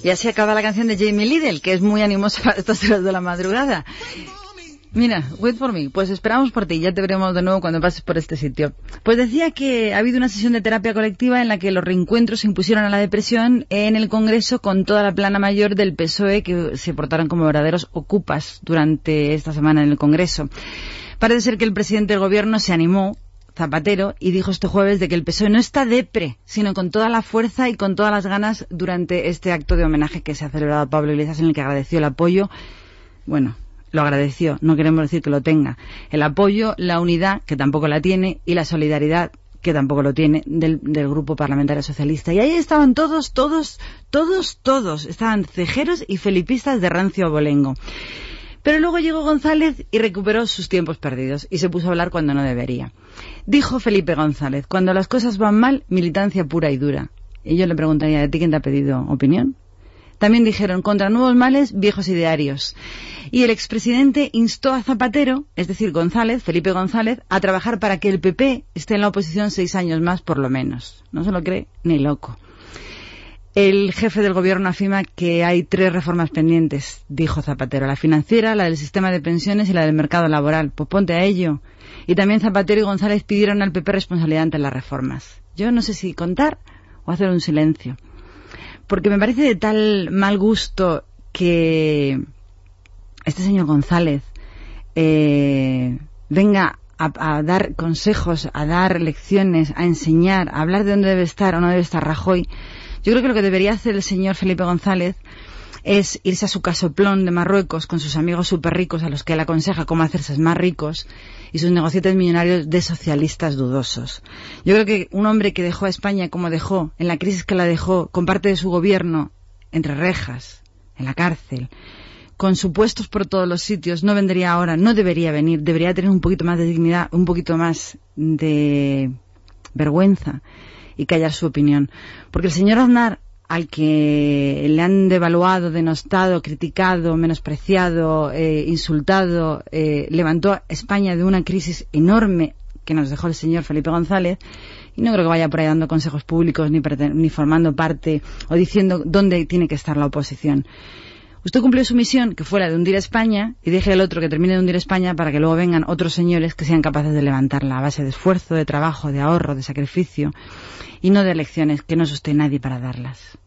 G: Y así acaba la canción de Jamie Liddell, que es muy animosa para estos horas de la madrugada. Mira, wait for me. Pues esperamos por ti. Ya te veremos de nuevo cuando pases por este sitio. Pues decía que ha habido una sesión de terapia colectiva en la que los reencuentros se impusieron a la depresión en el Congreso con toda la plana mayor del PSOE que se portaron como verdaderos ocupas durante esta semana en el Congreso. Parece ser que el presidente del gobierno se animó Zapatero y dijo este jueves de que el PSOE no está depre, sino con toda la fuerza y con todas las ganas durante este acto de homenaje que se ha celebrado a Pablo Iglesias en el que agradeció el apoyo, bueno,
B: lo agradeció, no queremos decir que lo tenga. El apoyo, la unidad, que tampoco la tiene, y la solidaridad, que tampoco lo tiene, del, del, Grupo Parlamentario Socialista. Y ahí estaban todos, todos, todos, todos. Estaban cejeros y felipistas de rancio abolengo. Pero luego llegó González y recuperó sus tiempos perdidos y se puso a hablar cuando no debería. Dijo Felipe González, cuando las cosas van mal, militancia pura y dura. Y yo le preguntaría, ¿de ti quién te ha pedido opinión? También dijeron, contra nuevos males, viejos idearios. Y el expresidente instó a Zapatero, es decir, González, Felipe González, a trabajar para que el PP esté en la oposición seis años más, por lo menos. No se lo cree ni loco. El jefe del gobierno afirma que hay tres reformas pendientes, dijo Zapatero, la financiera, la del sistema de pensiones y la del mercado laboral. Pues ponte a ello. Y también Zapatero y González pidieron al PP responsabilidad ante las reformas. Yo no sé si contar o hacer un silencio. Porque me parece de tal mal gusto que este señor González eh, venga a, a, dar consejos, a dar lecciones, a enseñar, a hablar de dónde debe estar o no debe estar Rajoy yo creo que lo que debería hacer el señor Felipe González es irse a su casoplón de Marruecos con sus amigos súper ricos a los que él aconseja cómo hacerse más ricos y sus negocietes millonarios de socialistas dudosos. Yo creo que un hombre que dejó a España como dejó, en la crisis que la dejó, con parte de su gobierno entre rejas, en la cárcel, con supuestos por todos los sitios, no vendría ahora, no debería venir, debería tener un poquito más de dignidad, un poquito más de vergüenza y callar su opinión. Porque el señor Aznar, al que le han devaluado, denostado, criticado, menospreciado, eh, insultado, eh, levantó a España de una crisis enorme que nos dejó el señor Felipe González, y no creo que vaya por ahí dando consejos públicos ni, ni formando parte o diciendo dónde tiene que estar la oposición. Usted cumplió su misión, que fue la de hundir España, y deje el otro que termine de hundir España para que luego vengan otros señores que sean capaces de levantarla a base de esfuerzo, de trabajo, de ahorro, de sacrificio, y no de lecciones que no usted nadie para darlas.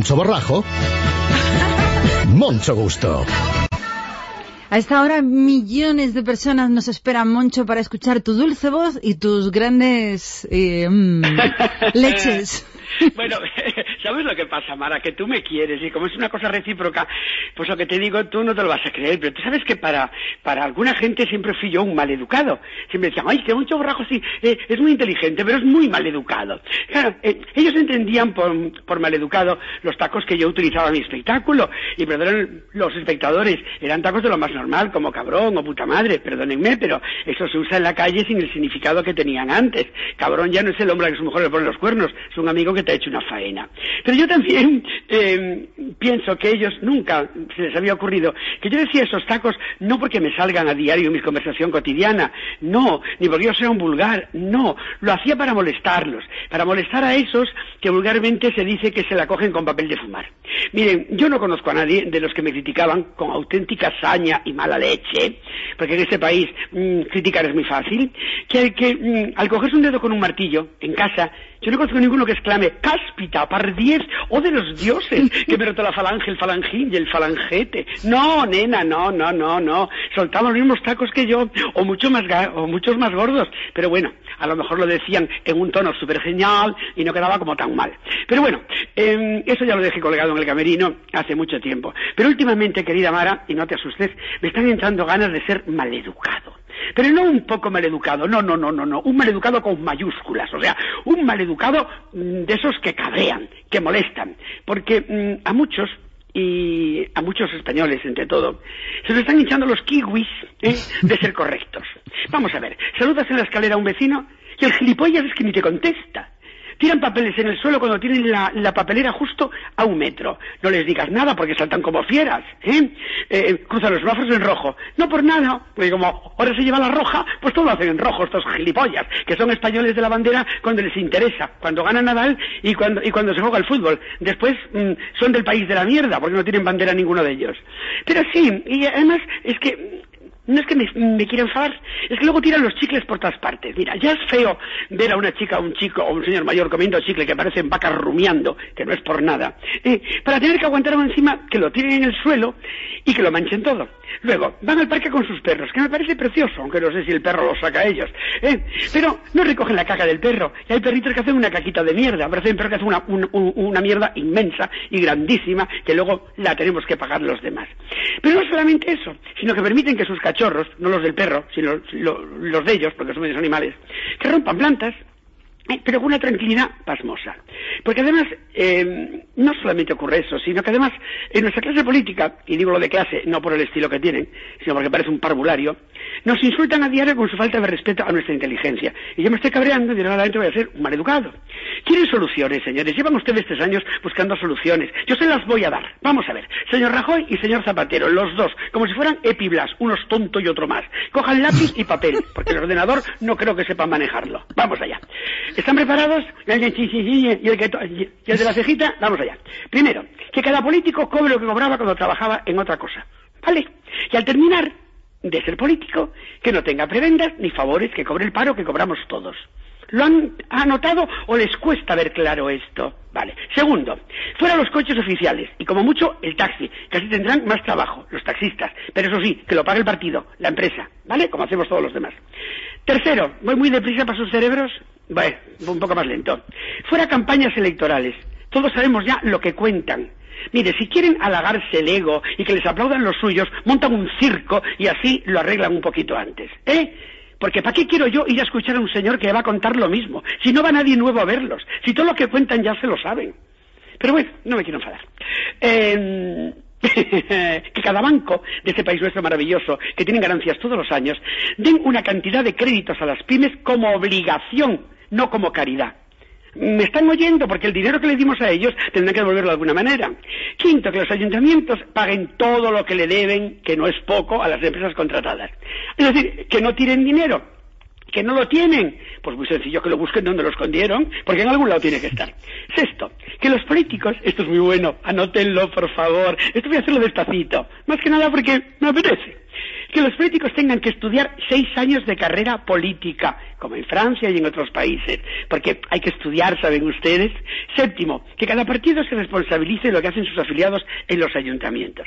A: Moncho Borrajo, Moncho Gusto.
B: A esta hora millones de personas nos esperan, Moncho, para escuchar tu dulce voz y tus grandes eh, mm, leches.
H: Bueno, ¿sabes lo que pasa, Mara? Que tú me quieres y como es una cosa recíproca, pues lo que te digo tú no te lo vas a creer, pero tú sabes que para, para alguna gente siempre fui yo un mal educado. Siempre decían, ay, que mucho borrajo sí, eh, es muy inteligente, pero es muy mal educado. Claro, eh, ellos entendían por, por mal los tacos que yo utilizaba en mi espectáculo y perdonen los espectadores, eran tacos de lo más normal, como cabrón o puta madre, perdónenme, pero eso se usa en la calle sin el significado que tenían antes. Cabrón ya no es el hombre a que su mujer le pone los cuernos, es un amigo que te ha hecho una faena. Pero yo también eh, pienso que ellos nunca se les había ocurrido que yo decía esos tacos no porque me salgan a diario en mi conversación cotidiana, no, ni porque yo sea un vulgar, no, lo hacía para molestarlos, para molestar a esos que vulgarmente se dice que se la cogen con papel de fumar. Miren, yo no conozco a nadie de los que me criticaban con auténtica saña y mala leche, porque en este país mmm, criticar es muy fácil, que, mmm, al cogerse un dedo con un martillo en casa yo no conozco ninguno que exclame cáspita, par diez, o de los dioses, que me roto la falange, el falangín y el falangete. No, nena, no, no, no, no. Soltamos los mismos tacos que yo, o, mucho más o muchos más gordos. Pero bueno, a lo mejor lo decían en un tono súper genial y no quedaba como tan mal. Pero bueno, eh, eso ya lo dejé colgado en el camerino hace mucho tiempo. Pero últimamente, querida Mara, y no te asustes, me están entrando ganas de ser maleducado. Pero no un poco maleducado, no, no, no, no, no, un maleducado con mayúsculas, o sea, un maleducado mm, de esos que cabrean, que molestan, porque mm, a muchos y a muchos españoles, entre todo, se les están hinchando los kiwis ¿eh? de ser correctos. Vamos a ver, saludas en la escalera a un vecino y el gilipollas es que ni te contesta. Tiran papeles en el suelo cuando tienen la, la, papelera justo a un metro. No les digas nada porque saltan como fieras. ¿eh? Eh, cruzan los brazos en rojo. No por nada, porque como ahora se lleva la roja, pues todo lo hacen en rojo estos gilipollas, que son españoles de la bandera cuando les interesa, cuando gana Nadal y cuando, y cuando se juega el fútbol. Después mmm, son del país de la mierda porque no tienen bandera ninguno de ellos. Pero sí, y además es que no es que me, me quiera enfadar, es que luego tiran los chicles por todas partes. Mira, ya es feo ver a una chica, un chico o un señor mayor comiendo chicle que parecen vacas rumiando, que no es por nada, eh, para tener que aguantar encima que lo tiren en el suelo y que lo manchen todo. Luego, van al parque con sus perros, que me parece precioso, aunque no sé si el perro lo saca a ellos. ¿eh? Pero no recogen la caca del perro. Y hay perritos que hacen una caquita de mierda. Parece un perro que hace una, un, un, una mierda inmensa y grandísima que luego la tenemos que pagar los demás. Pero no solamente eso, sino que permiten que sus cachorros, no los del perro, sino los, los de ellos, porque son medios animales, que rompan plantas, pero con una tranquilidad pasmosa. Porque además, eh, no solamente ocurre eso, sino que además en nuestra clase política, y digo lo de clase no por el estilo que tienen, sino porque parece un parvulario, nos insultan a diario con su falta de respeto a nuestra inteligencia. Y yo me estoy cabreando y de voy a ser un maleducado. Quieren soluciones, señores. Llevan ustedes tres años buscando soluciones. Yo se las voy a dar. Vamos a ver. Señor Rajoy y señor Zapatero, los dos, como si fueran epiblas, uno es tonto y otro más. Cojan lápiz y papel, porque el ordenador no creo que sepa manejarlo. Vamos allá. ¿Están preparados? Y el, y el de la cejita, vamos allá. Primero, que cada político cobre lo que cobraba cuando trabajaba en otra cosa. ¿Vale? Y al terminar de ser político, que no tenga prebendas ni favores, que cobre el paro que cobramos todos. ¿Lo han anotado o les cuesta ver claro esto? Vale. Segundo, fuera los coches oficiales y como mucho el taxi, que así tendrán más trabajo, los taxistas. Pero eso sí, que lo pague el partido, la empresa, ¿vale? Como hacemos todos los demás. Tercero, voy muy deprisa para sus cerebros. Bueno, un poco más lento. Fuera campañas electorales. Todos sabemos ya lo que cuentan. Mire, si quieren halagarse el ego y que les aplaudan los suyos, montan un circo y así lo arreglan un poquito antes. ¿Eh? Porque ¿para qué quiero yo ir a escuchar a un señor que va a contar lo mismo? Si no va nadie nuevo a verlos. Si todo lo que cuentan ya se lo saben. Pero bueno, no me quiero enfadar. Eh, que cada banco de este país nuestro maravilloso, que tienen ganancias todos los años, den una cantidad de créditos a las pymes como obligación, no como caridad. Me están oyendo porque el dinero que le dimos a ellos tendrán que devolverlo de alguna manera. Quinto, que los ayuntamientos paguen todo lo que le deben, que no es poco, a las empresas contratadas. Es decir, que no tiren dinero, que no lo tienen, pues muy sencillo, que lo busquen donde lo escondieron, porque en algún lado tiene que estar. Sexto, que los políticos, esto es muy bueno, anótenlo por favor, esto voy a hacerlo despacito, más que nada porque me apetece, que los políticos tengan que estudiar seis años de carrera política, como en Francia y en otros países, porque hay que estudiar, saben ustedes. Séptimo, que cada partido se responsabilice de lo que hacen sus afiliados en los ayuntamientos.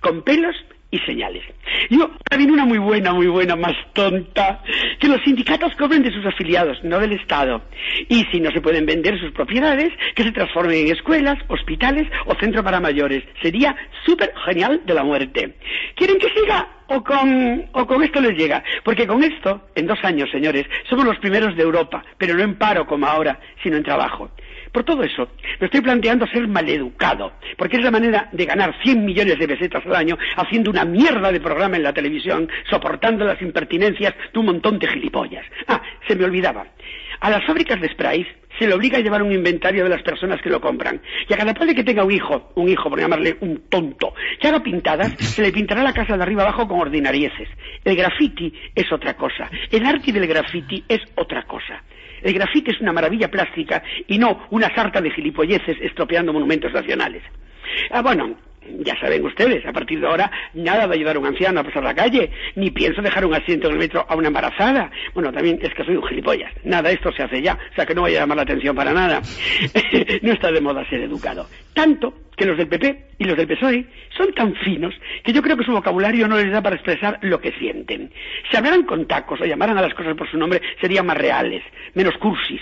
H: Con pelos y señales. Yo, también una muy buena, muy buena, más tonta, que los sindicatos cobren de sus afiliados, no del Estado. Y si no se pueden vender sus propiedades, que se transformen en escuelas, hospitales o centro para mayores. Sería súper genial de la muerte. ¿Quieren que siga? O con, o con esto les llega. Porque con esto, en dos años, señores, somos los primeros de Europa, pero no en paro como ahora, sino en trabajo. Por todo eso, me estoy planteando ser maleducado, porque es la manera de ganar 100 millones de pesetas al año haciendo una mierda de programa en la televisión, soportando las impertinencias de un montón de gilipollas. Ah, se me olvidaba. A las fábricas de sprays se le obliga a llevar un inventario de las personas que lo compran. Y a cada padre que tenga un hijo, un hijo por llamarle un tonto, que haga pintadas, se le pintará la casa de arriba abajo con ordinarieces. El graffiti es otra cosa. El arte del graffiti es otra cosa. El grafite es una maravilla plástica y no una sarta de gilipolleces estropeando monumentos nacionales. Ah, bueno, ya saben ustedes, a partir de ahora nada va a ayudar a un anciano a pasar la calle, ni pienso dejar un asiento en el metro a una embarazada. Bueno, también es que soy un gilipollas. Nada, esto se hace ya, o sea que no vaya a llamar la atención para nada. no está de moda ser educado. Tanto que los del PP y los del PSOE son tan finos que yo creo que su vocabulario no les da para expresar lo que sienten. Si hablaran con tacos o llamaran a las cosas por su nombre, serían más reales, menos cursis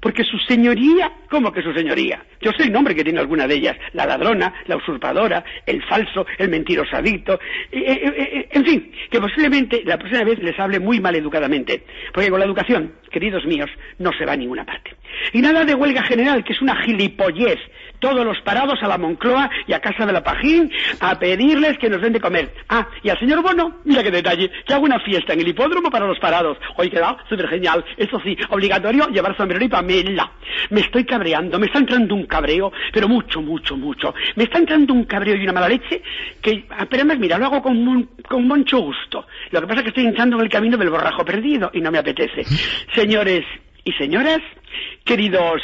H: porque su señoría, ¿cómo que su señoría? Yo soy el nombre que tiene alguna de ellas, la ladrona, la usurpadora, el falso, el mentirosadito, en fin, que posiblemente la próxima vez les hable muy mal educadamente, porque con la educación, queridos míos, no se va a ninguna parte. Y nada de huelga general, que es una gilipollez, todos los parados a la Moncloa y a Casa de la Pajín a pedirles que nos den de comer. Ah, y al señor Bono, mira qué detalle, que hago una fiesta en el hipódromo para los parados. Hoy queda súper genial. Eso sí, obligatorio llevar sombrero y pamela. Me estoy cabreando, me está entrando un cabreo, pero mucho, mucho, mucho. Me está entrando un cabreo y una mala leche que, apenas, mira, lo hago con, con mucho gusto. Lo que pasa es que estoy hinchando en el camino del borrajo perdido y no me apetece. Señores y señoras, queridos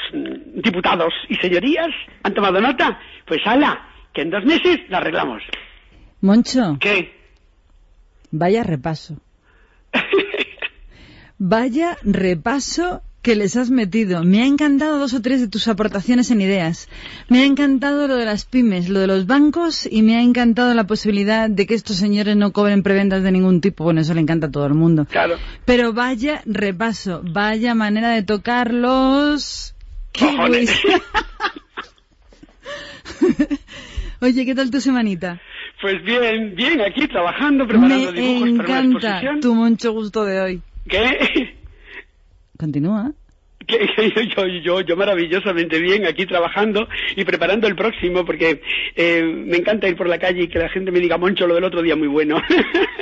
H: diputados y señorías, ¿han tomado nota? Pues ala, que en dos meses la arreglamos.
B: Moncho.
H: ¿Qué?
B: Vaya repaso. Vaya repaso que les has metido. Me ha encantado dos o tres de tus aportaciones en ideas. Me ha encantado lo de las pymes, lo de los bancos y me ha encantado la posibilidad de que estos señores no cobren preventas de ningún tipo. Bueno, eso le encanta a todo el mundo.
H: Claro.
B: Pero vaya repaso, vaya manera de tocarlos.
H: Cojones.
B: Oye, ¿qué tal tu semanita?
H: Pues bien, bien, aquí trabajando, preparando
B: Me
H: dibujos para
B: encanta
H: exposición.
B: tu moncho gusto de hoy.
H: ¿Qué?
B: Continúa.
H: Yo, yo, maravillosamente bien aquí trabajando y preparando el próximo porque eh, me encanta ir por la calle y que la gente me diga Moncho lo del otro día muy bueno.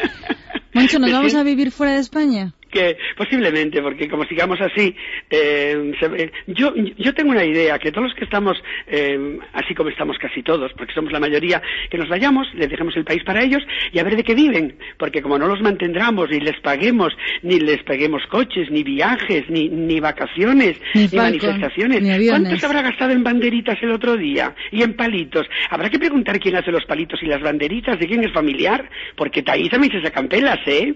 B: Moncho, ¿nos vamos a vivir fuera de España?
H: Que posiblemente, porque como sigamos así, eh, se yo, yo tengo una idea, que todos los que estamos, eh, así como estamos casi todos, porque somos la mayoría, que nos vayamos, les dejemos el país para ellos y a ver de qué viven, porque como no los mantendremos, ni les paguemos, ni les paguemos coches, ni viajes, ni, ni vacaciones,
B: Ni
H: manifestaciones,
B: ni.
H: ¿cuánto se habrá gastado en banderitas el otro día? Y en palitos. Habrá que preguntar quién hace los palitos y las banderitas, de quién es familiar, porque ahí también se sacan pelas, ¿eh?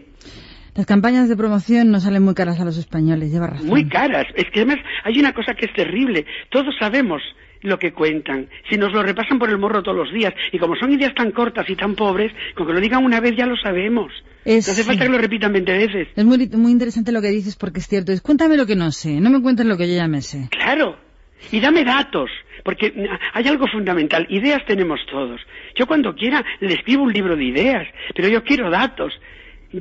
B: Las campañas de promoción no salen muy caras a los españoles, lleva razón.
H: Muy caras. Es que además hay una cosa que es terrible. Todos sabemos lo que cuentan. Si nos lo repasan por el morro todos los días, y como son ideas tan cortas y tan pobres, con que lo digan una vez ya lo sabemos.
B: Es-
H: No hace falta que lo repitan 20 veces.
B: Es muy, muy interesante lo que dices porque es cierto. Es cuéntame lo que no sé, no me cuentes lo que yo ya me sé.
H: Claro. Y dame datos. Porque hay algo fundamental. Ideas tenemos todos. Yo cuando quiera le escribo un libro de ideas, pero yo quiero datos.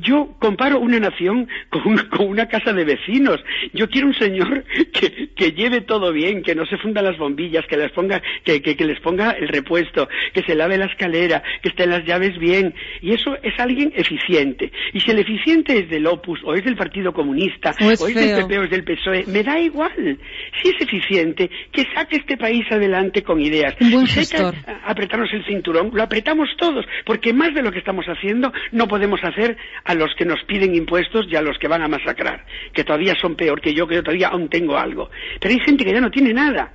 H: Yo comparo una nación con, con una casa de vecinos. Yo quiero un señor que, que lleve todo bien, que no se fundan las bombillas, que les ponga, que, que, que les ponga el repuesto, que se lave la escalera, que estén las llaves bien. Y eso es alguien eficiente. Y si el eficiente es del Opus, o es del Partido Comunista,
B: O es
H: del
B: feo.
H: PP o es del PSOE, me da igual. Si es eficiente, que saque este país adelante con ideas.
B: Buen
H: si hay apretarnos el cinturón, lo apretamos todos, porque más de lo que estamos haciendo no podemos hacer a los que nos piden impuestos y a los que van a masacrar, que todavía son peor que yo, que yo todavía aún tengo algo. Pero hay gente que ya no tiene nada.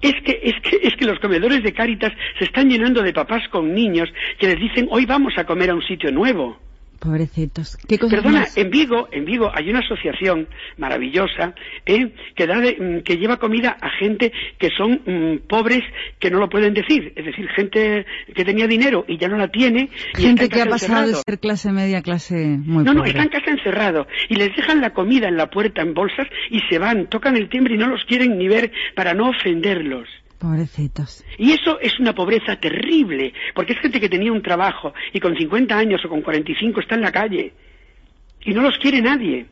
H: Es que, es que, es que los comedores de Cáritas se están llenando de papás con niños que les dicen hoy vamos a comer a un sitio nuevo.
B: Pobrecitos. ¿Qué cosas
H: Perdona,
B: más?
H: en Vigo, en Vigo hay una asociación maravillosa ¿eh? que, da de- mm, que lleva comida a gente que son mm, pobres que no lo pueden decir. Es decir, gente que tenía dinero y ya no la tiene. y
B: Gente que ha pasado de ser clase media a clase muy
H: No, no,
B: pobre.
H: está en casa encerrado y les dejan la comida en la puerta en bolsas y se van, tocan el timbre y no los quieren ni ver para no ofenderlos.
B: Pobrecitos.
H: Y eso es una pobreza terrible, porque es gente que tenía un trabajo y con 50 años o con 45 está en la calle y no los quiere nadie.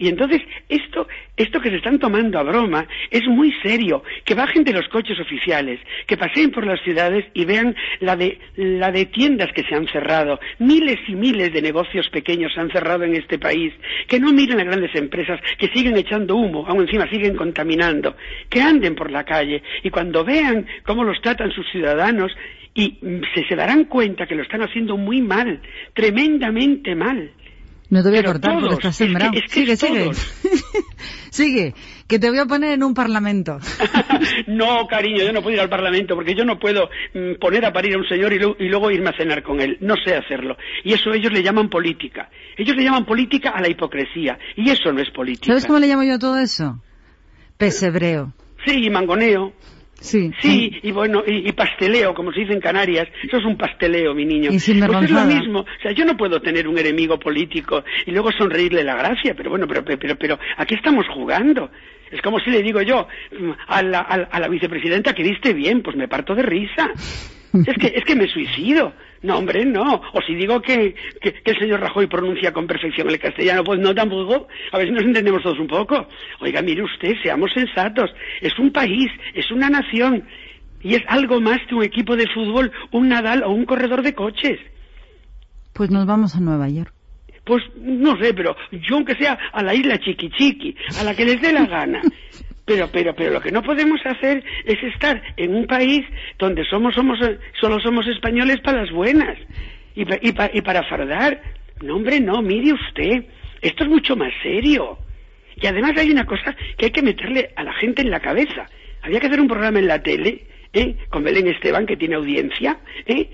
H: Y entonces esto, esto que se están tomando a broma es muy serio. Que bajen de los coches oficiales, que paseen por las ciudades y vean la de, la de tiendas que se han cerrado. Miles y miles de negocios pequeños se han cerrado en este país. Que no miren las grandes empresas que siguen echando humo, aún encima siguen contaminando. Que anden por la calle y cuando vean cómo los tratan sus ciudadanos y se, se darán cuenta que lo están haciendo muy mal, tremendamente mal.
B: No te voy a cortar porque estás
H: es que-
B: sembrado.
H: es que
B: sigue, sigue. sigue, que te voy a poner en un parlamento.
H: no, cariño, yo no puedo ir al Parlamento porque yo no puedo mm, poner a parir a un señor y luego irme a cenar con él. No sé hacerlo. Y eso ellos le llaman política. Ellos le llaman política a la hipocresía. Y eso no es política.
B: ¿Sabes cómo le llamo yo a todo eso? Pesebreo.
H: Sí, y mangoneo.
B: Sí.
H: Sí, y bueno, y, y pasteleo, como se dice en Canarias. Eso es un pasteleo, mi niño.
B: Y
H: Pues es lo mismo. O sea, yo no puedo tener un enemigo político y luego sonreírle la gracia, pero bueno, pero, pero, pero, pero ¿a qué estamos jugando? Es como si le digo yo mm, a la, a, la- a la vicepresidenta que diste bien, pues me parto de risa. Es que, es que me suicido. No, hombre, no. O si digo que, que, que el señor Rajoy pronuncia con perfección el castellano, pues no tampoco. A ver si nos entendemos todos un poco. Oiga, mire usted, seamos sensatos. Es un país, es una nación. Y es algo más que un equipo de fútbol, un Nadal o un corredor de coches.
B: Pues nos vamos a Nueva York.
H: Pues no sé, pero yo aunque sea a la isla Chiqui Chiqui, a la que les dé la gana. Pero, pero, pero lo que no podemos hacer es estar en un país donde somos, somos, solo somos españoles para las buenas y, pa- y, pa- y para fardar. No, hombre, no, mire usted, esto es mucho más serio. Y además hay una cosa que hay que meterle a la gente en la cabeza. Había que hacer un programa en la tele, ¿eh? con Belén Esteban, que tiene audiencia, ¿eh?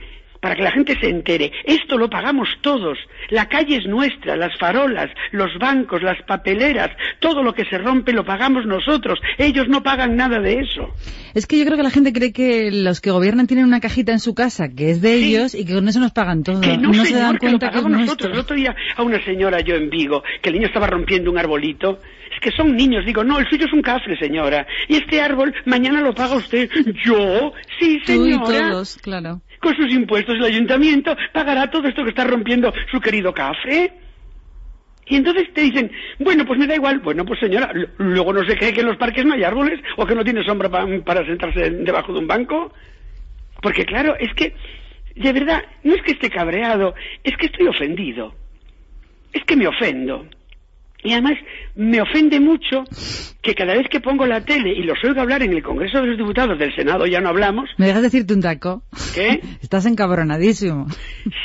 H: Para que la gente se entere. Esto lo pagamos todos. La calle es nuestra, las farolas, los bancos, las papeleras, todo lo que se rompe lo pagamos nosotros. Ellos no pagan nada de eso.
B: Es que yo creo que la gente cree que los que gobiernan tienen una cajita en su casa que es de
H: Sí.
B: ellos y que con eso nos pagan todo.
H: Que no,
B: se
H: señor,
B: dan
H: que lo
B: cuenta que es
H: pagamos nosotros. El otro día a una señora yo en Vigo, que el niño estaba rompiendo un arbolito. Es que son niños. Digo, no, el suyo es un cafre, señora. Y este árbol mañana lo paga usted. ¿Yo? Sí,
B: Tú y
H: señora.
B: todos, claro.
H: Con sus impuestos el ayuntamiento pagará todo esto que está rompiendo su querido cafre. Y entonces te dicen, bueno, pues me da igual. Bueno, pues señora, luego no se cree que en los parques no hay árboles o que no tiene sombra pa- para sentarse debajo de un banco. Porque claro, es que, de verdad, no es que esté cabreado, es que estoy ofendido. Es que me ofendo. Y además me ofende mucho que cada vez que pongo la tele y los oigo hablar en el Congreso de los Diputados del Senado, ya no hablamos,
B: ¿Me dejas decirte un taco?
H: ¿qué?
B: Estás encabronadísimo.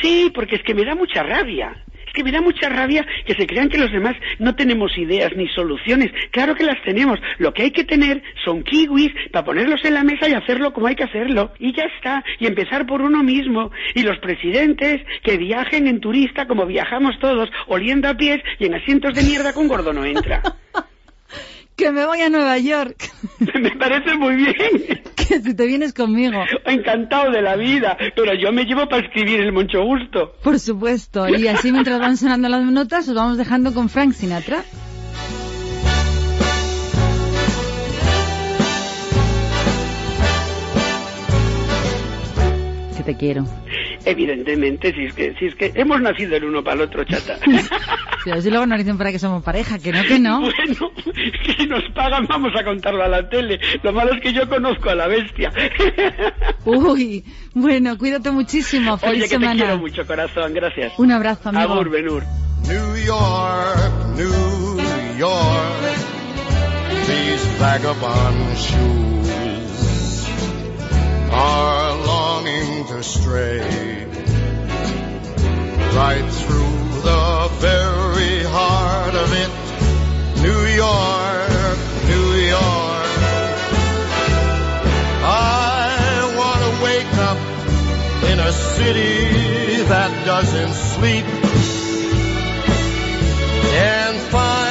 H: Sí, porque es que me da mucha rabia. Es que me da mucha rabia que se crean que los demás no tenemos ideas ni soluciones. Claro que las tenemos. Lo que hay que tener son kiwis para ponerlos en la mesa y hacerlo como hay que hacerlo. Y ya está. Y empezar por uno mismo. Y los presidentes que viajen en turista como viajamos todos, oliendo a pies y en asientos de mierda un gordo no entra.
B: Que me voy a Nueva York.
H: me parece muy bien.
B: que si te vienes conmigo.
H: Encantado de la vida. Pero yo me llevo para escribir el mucho gusto.
B: Por supuesto. Y así mientras van sonando las notas, os vamos dejando con Frank Sinatra. Te quiero.
H: Evidentemente, si es que, si es que hemos nacido el uno para el otro, chata.
B: Si así luego nos dicen para que somos pareja, que no, que no.
H: Bueno, si nos pagan vamos a contarlo a la tele. Lo malo es que yo conozco a la bestia.
B: Uy, bueno, cuídate muchísimo. Feliz
H: Oye, que
B: semana.
H: te quiero mucho, corazón. Gracias.
B: Un abrazo, amigo.
H: Agur, Benur.
I: New York, New York, these vagabond shoes are longing to stray right through the very heart of it, New York, New York. I want to wake up in a city that doesn't sleep
J: and find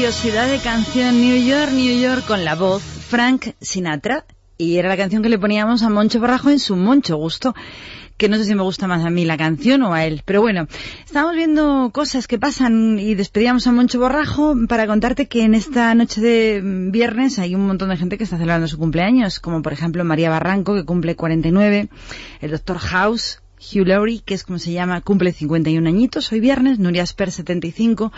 B: preciosidad de canción. New York, New York, con la voz Frank Sinatra. Y era la canción que le poníamos a Moncho Barrajo en su Moncho Gusto. Que no sé si me gusta más a mí la canción o a él. Pero bueno, estamos viendo cosas que pasan y despedíamos a Moncho Borrajo para contarte que en esta noche de viernes hay un montón de gente que está celebrando su cumpleaños, como por ejemplo María Barranco, que cumple 49, el doctor House, Hugh Laurie, que es como se llama, cumple 51 añitos hoy viernes, Nuria Asper 75,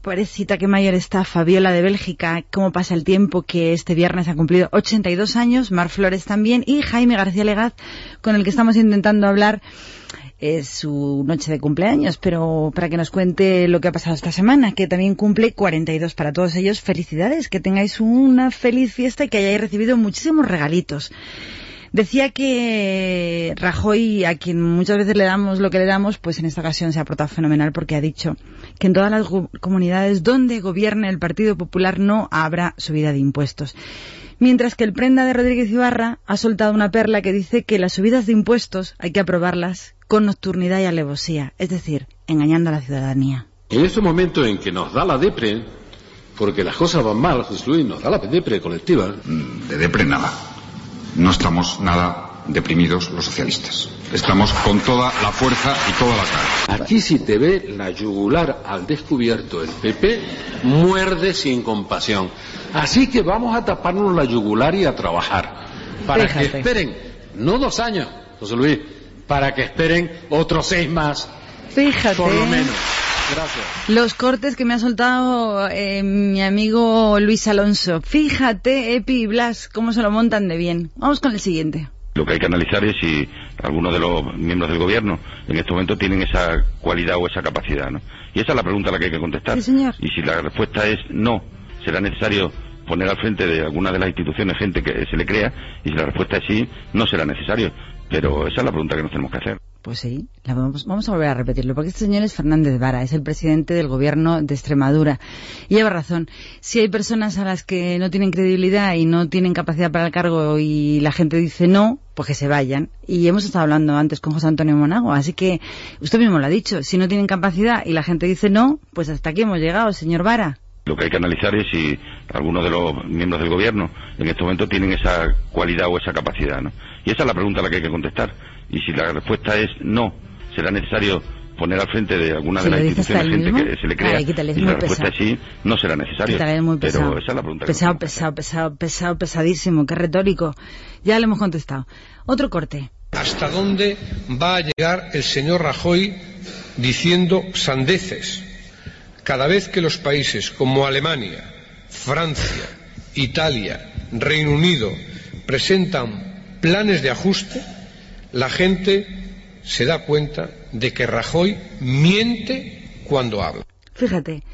B: pobrecita que mayor está, Fabiola de Bélgica, cómo pasa el tiempo, que este viernes ha cumplido 82 años, Mar Flores también, y Jaime García Legaz, con el que estamos intentando hablar es su noche de cumpleaños, pero para que nos cuente lo que ha pasado esta semana, que también cumple 42 para todos ellos. Felicidades, que tengáis una feliz fiesta y que hayáis recibido muchísimos regalitos. Decía que Rajoy, a quien muchas veces le damos lo que le damos, pues en esta ocasión se ha portado fenomenal porque ha dicho que en todas las gu- comunidades donde gobierne el Partido Popular no habrá subida de impuestos. Mientras que el prenda de Rodríguez Ibarra ha soltado una perla que dice que las subidas de impuestos hay que aprobarlas con nocturnidad y alevosía, es decir, engañando a la ciudadanía.
K: En este momento en que nos da la depre, porque las cosas van mal, José Luis, nos da la depre colectiva,
L: De depre nada. No estamos nada deprimidos los socialistas. Estamos con toda la fuerza y todas las ganas.
K: aquí si te ve la yugular al descubierto el PP, muerde sin compasión. Así que vamos a taparnos la yugular y a trabajar. Para que esperen, no dos años, José Luis, para que esperen otros seis más,
B: Fíjate.
K: por lo menos. Gracias.
B: Los cortes que me ha soltado eh, mi amigo Luis Alonso. Fíjate, Epi y Blas, cómo se lo montan de bien. Vamos con el siguiente.
M: Lo que hay que analizar es si algunos de los miembros del gobierno en este momento tienen esa cualidad o esa capacidad, ¿no? Y esa es la pregunta a la que hay que contestar.
B: Sí, señor.
M: Y si la respuesta es no, será necesario poner al frente de alguna de las instituciones gente que se le crea, y si la respuesta es sí, no será necesario. Pero esa es la pregunta que nos tenemos que hacer.
B: Pues sí, la vamos, vamos a volver a repetirlo, porque este señor es Fernández Vara, es el presidente del gobierno de Extremadura. Y lleva razón. Si hay personas a las que no tienen credibilidad y no tienen capacidad para el cargo y la gente dice no, pues que se vayan. Y hemos estado hablando antes con José Antonio Monago, así que usted mismo lo ha dicho. Si no tienen capacidad y la gente dice no, pues hasta aquí hemos llegado, señor Vara.
M: Lo que hay que analizar es si algunos de los miembros del gobierno en este momento tienen esa cualidad o esa capacidad, ¿no? Y esa es la pregunta a la que hay que contestar. Y si la respuesta es no, será necesario poner al frente de alguna
B: Si
M: de las instituciones gente
B: mismo.
M: que se le crea.
B: Ay,
M: y si la respuesta
B: pesado.
M: es sí, no será necesario.
B: Muy.
M: Pero esa es la pregunta que
B: pesado,
M: que
B: pesado, pesado, pesado, pesadísimo, qué retórico. Ya le hemos contestado. Otro corte.
N: ¿Hasta dónde va a llegar el señor Rajoy diciendo sandeces? Cada vez que los países como Alemania, Francia, Italia, Reino Unido presentan planes de ajuste, la gente se da cuenta de que Rajoy miente cuando habla.
B: Fíjate,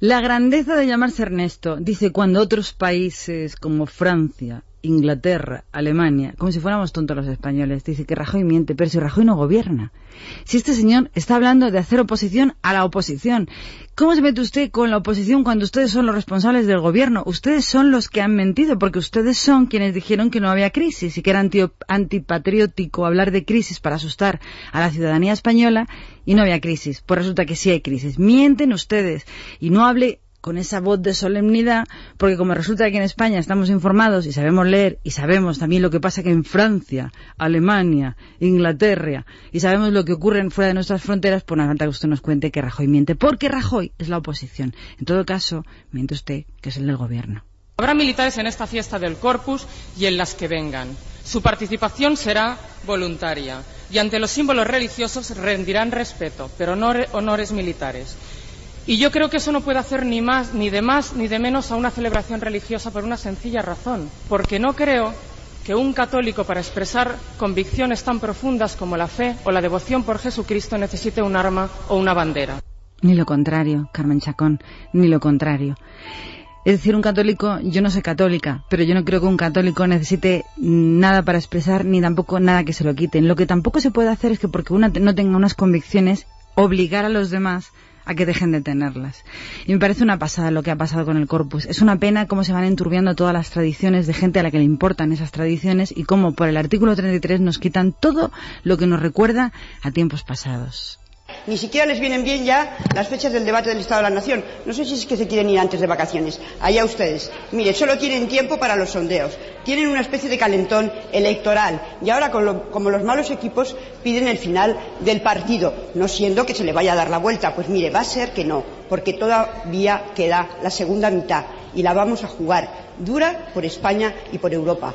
B: la grandeza de llamarse Ernesto, dice cuando otros países como Francia, Inglaterra, Alemania, como si fuéramos tontos los españoles, dice que Rajoy miente, pero si Rajoy no gobierna. Si este señor está hablando de hacer oposición a la oposición, ¿cómo se mete usted con la oposición cuando ustedes son los responsables del gobierno? Ustedes son los que han mentido, porque ustedes son quienes dijeron que no había crisis y que era antipatriótico hablar de crisis para asustar a la ciudadanía española y no había crisis. Pues resulta que sí hay crisis. Mienten ustedes y no hable con esa voz de solemnidad, porque como resulta que en España estamos informados y sabemos leer y sabemos también lo que pasa que en Francia, Alemania, Inglaterra y sabemos lo que ocurre fuera de nuestras fronteras, pues nada que usted nos cuente que Rajoy miente, porque Rajoy es la oposición. En todo caso, miente usted que es el del gobierno.
O: Habrá militares en esta fiesta del Corpus y en las que vengan. Su participación será voluntaria y ante los símbolos religiosos rendirán respeto, pero no honores militares. Y yo creo que eso no puede hacer ni más, ni de más, ni de menos a una celebración religiosa por una sencilla razón, porque no creo que un católico para expresar convicciones tan profundas como la fe o la devoción por Jesucristo necesite un arma o una bandera.
B: Ni lo contrario, Carmen Chacón, ni lo contrario. Es decir, un católico, yo no soy católica, pero yo no creo que un católico necesite nada para expresar ni tampoco nada que se lo quiten. Lo que tampoco se puede hacer es que porque una no tenga unas convicciones, obligar a los demás a que dejen de tenerlas. Y me parece una pasada lo que ha pasado con el corpus. Es una pena cómo se van enturbiando todas las tradiciones de gente a la que le importan esas tradiciones y cómo por el artículo 33 nos quitan todo lo que nos recuerda a tiempos pasados.
P: Ni siquiera les vienen bien ya las fechas del debate del Estado de la Nación. No sé si es que se quieren ir antes de vacaciones. Allá ustedes. Mire, solo tienen tiempo para los sondeos. Tienen una especie de calentón electoral. Y ahora, como los malos equipos, piden el final del partido. No siendo que se le vaya a dar la vuelta. Pues mire, va a ser que no. Porque todavía queda la segunda mitad. Y la vamos a jugar dura por España y por Europa.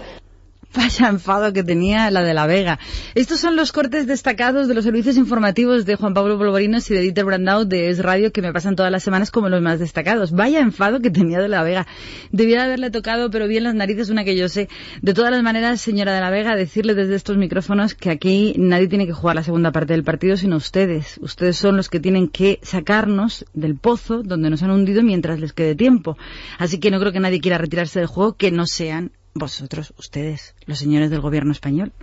B: Vaya enfado que tenía la de la Vega. Estos son los cortes destacados de los servicios informativos de Juan Pablo Polvorinos y de Dieter Brandau de Es Radio que me pasan todas las semanas como los más destacados. Vaya enfado que tenía de la Vega. Debiera haberle tocado, pero bien las narices, una que yo sé. De todas las maneras, señora de la Vega, decirle desde estos micrófonos que aquí nadie tiene que jugar la segunda parte del partido, sino ustedes. Ustedes son los que tienen que sacarnos del pozo donde nos han hundido mientras les quede tiempo. Así que no creo que nadie quiera retirarse del juego que no sean vosotros, ustedes, los señores del gobierno español.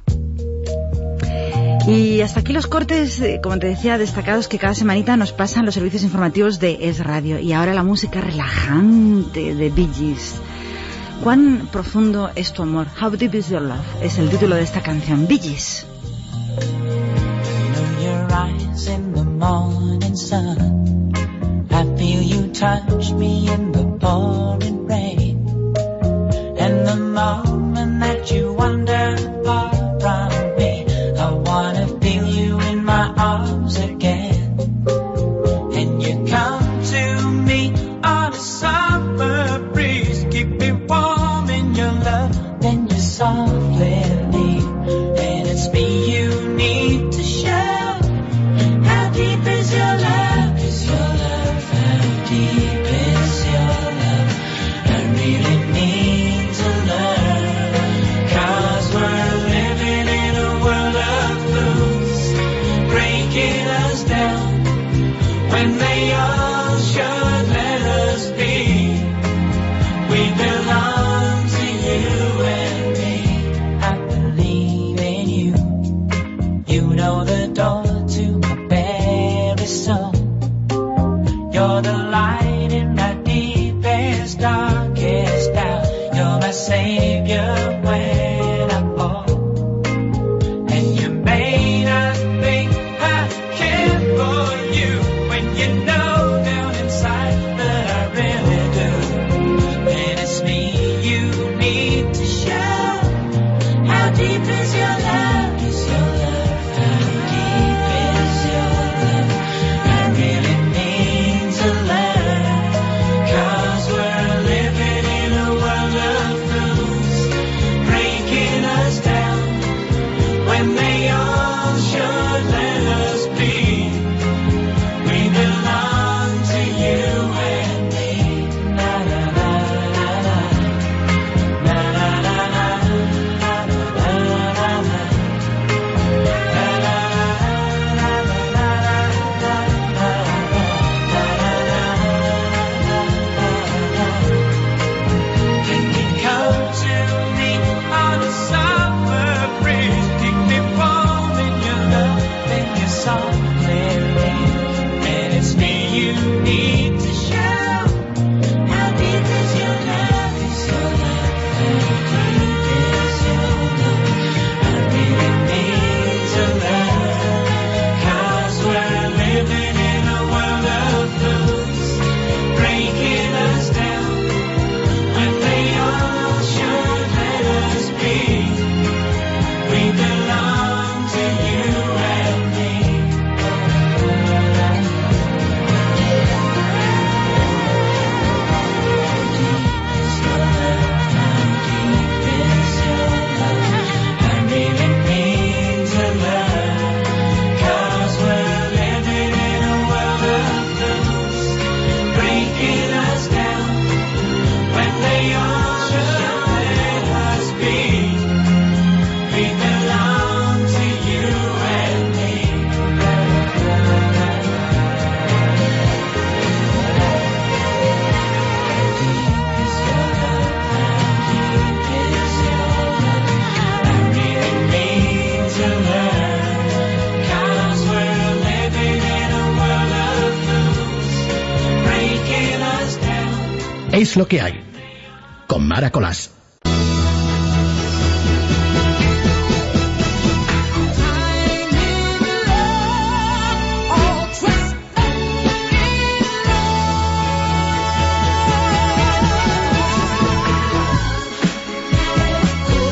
B: Y hasta aquí los cortes, eh, como te decía, destacados que cada semanita nos pasan los servicios informativos de Es Radio. Y ahora la música relajante de Bee. ¿Cuán profundo es tu amor? How deep is your love? Es el título de esta canción, Bee. The moment that you wander
A: lo que hay. Con Mara Colás.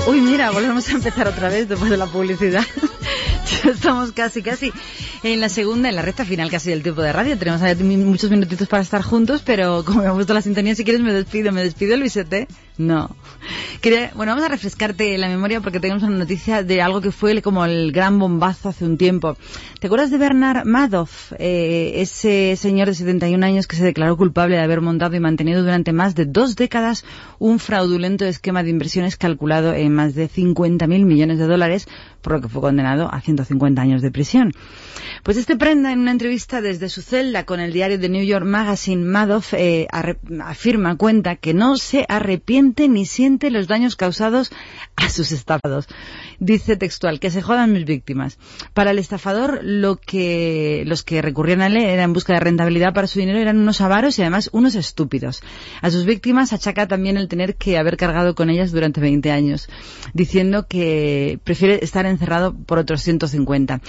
B: Uy, mira, volvemos a empezar otra vez después de la publicidad. Estamos casi, casi en la segunda, en la recta final casi del tiempo de radio. Tenemos muchos minutitos para estar juntos, pero como me ha la sintonía, si quieres me despido. ¿Me despido, Luisete? No. Quería, bueno, vamos a refrescarte la memoria porque tenemos una noticia de algo que fue como el gran bombazo hace un tiempo. ¿Te acuerdas de Bernard Madoff? Eh, ese señor de 71 años que se declaró culpable de haber montado y mantenido durante más de dos décadas un fraudulento esquema de inversiones calculado en más de 50.000 millones de dólares, por lo que fue condenado a 150 años de prisión. Pues este prenda, en una entrevista desde su celda con el diario The New York Magazine, Madoff eh, afirma, cuenta que no se arrepiente ni siente los daños causados a sus estafados. Dice textual, que se jodan mis víctimas. Para el estafador, lo que, los que recurrían a él era en busca de rentabilidad para su dinero eran unos avaros y además unos estúpidos. A sus víctimas achaca también el tener que haber cargado con ellas durante 20 años, diciendo que prefiere estar encerrado por otros 150.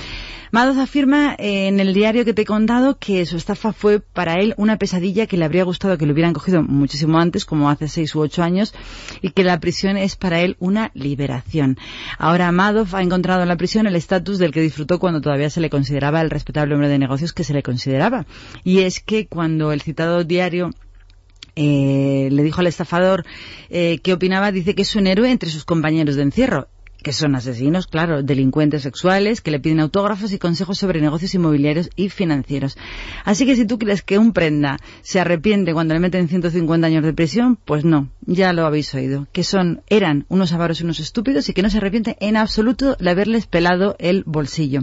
B: Madoff afirma en el diario que te he contado que su estafa fue para él una pesadilla que le habría gustado que lo hubieran cogido muchísimo antes, como hace seis u ocho años, y que la prisión es para él una liberación. Ahora Madoff ha encontrado en la prisión el estatus del que disfrutó cuando todavía se le consideraba el respetable hombre de negocios que se le consideraba. Y es que cuando el citado diario eh, le dijo al estafador eh, qué opinaba, dice que es un héroe entre sus compañeros de encierro que son asesinos, claro, delincuentes sexuales, que le piden autógrafos y consejos sobre negocios inmobiliarios y financieros. Así que si tú crees que un prenda se arrepiente cuando le meten 150 años de prisión, pues no, ya lo habéis oído, que son, eran unos avaros y unos estúpidos y que no se arrepiente en absoluto de haberles pelado el bolsillo.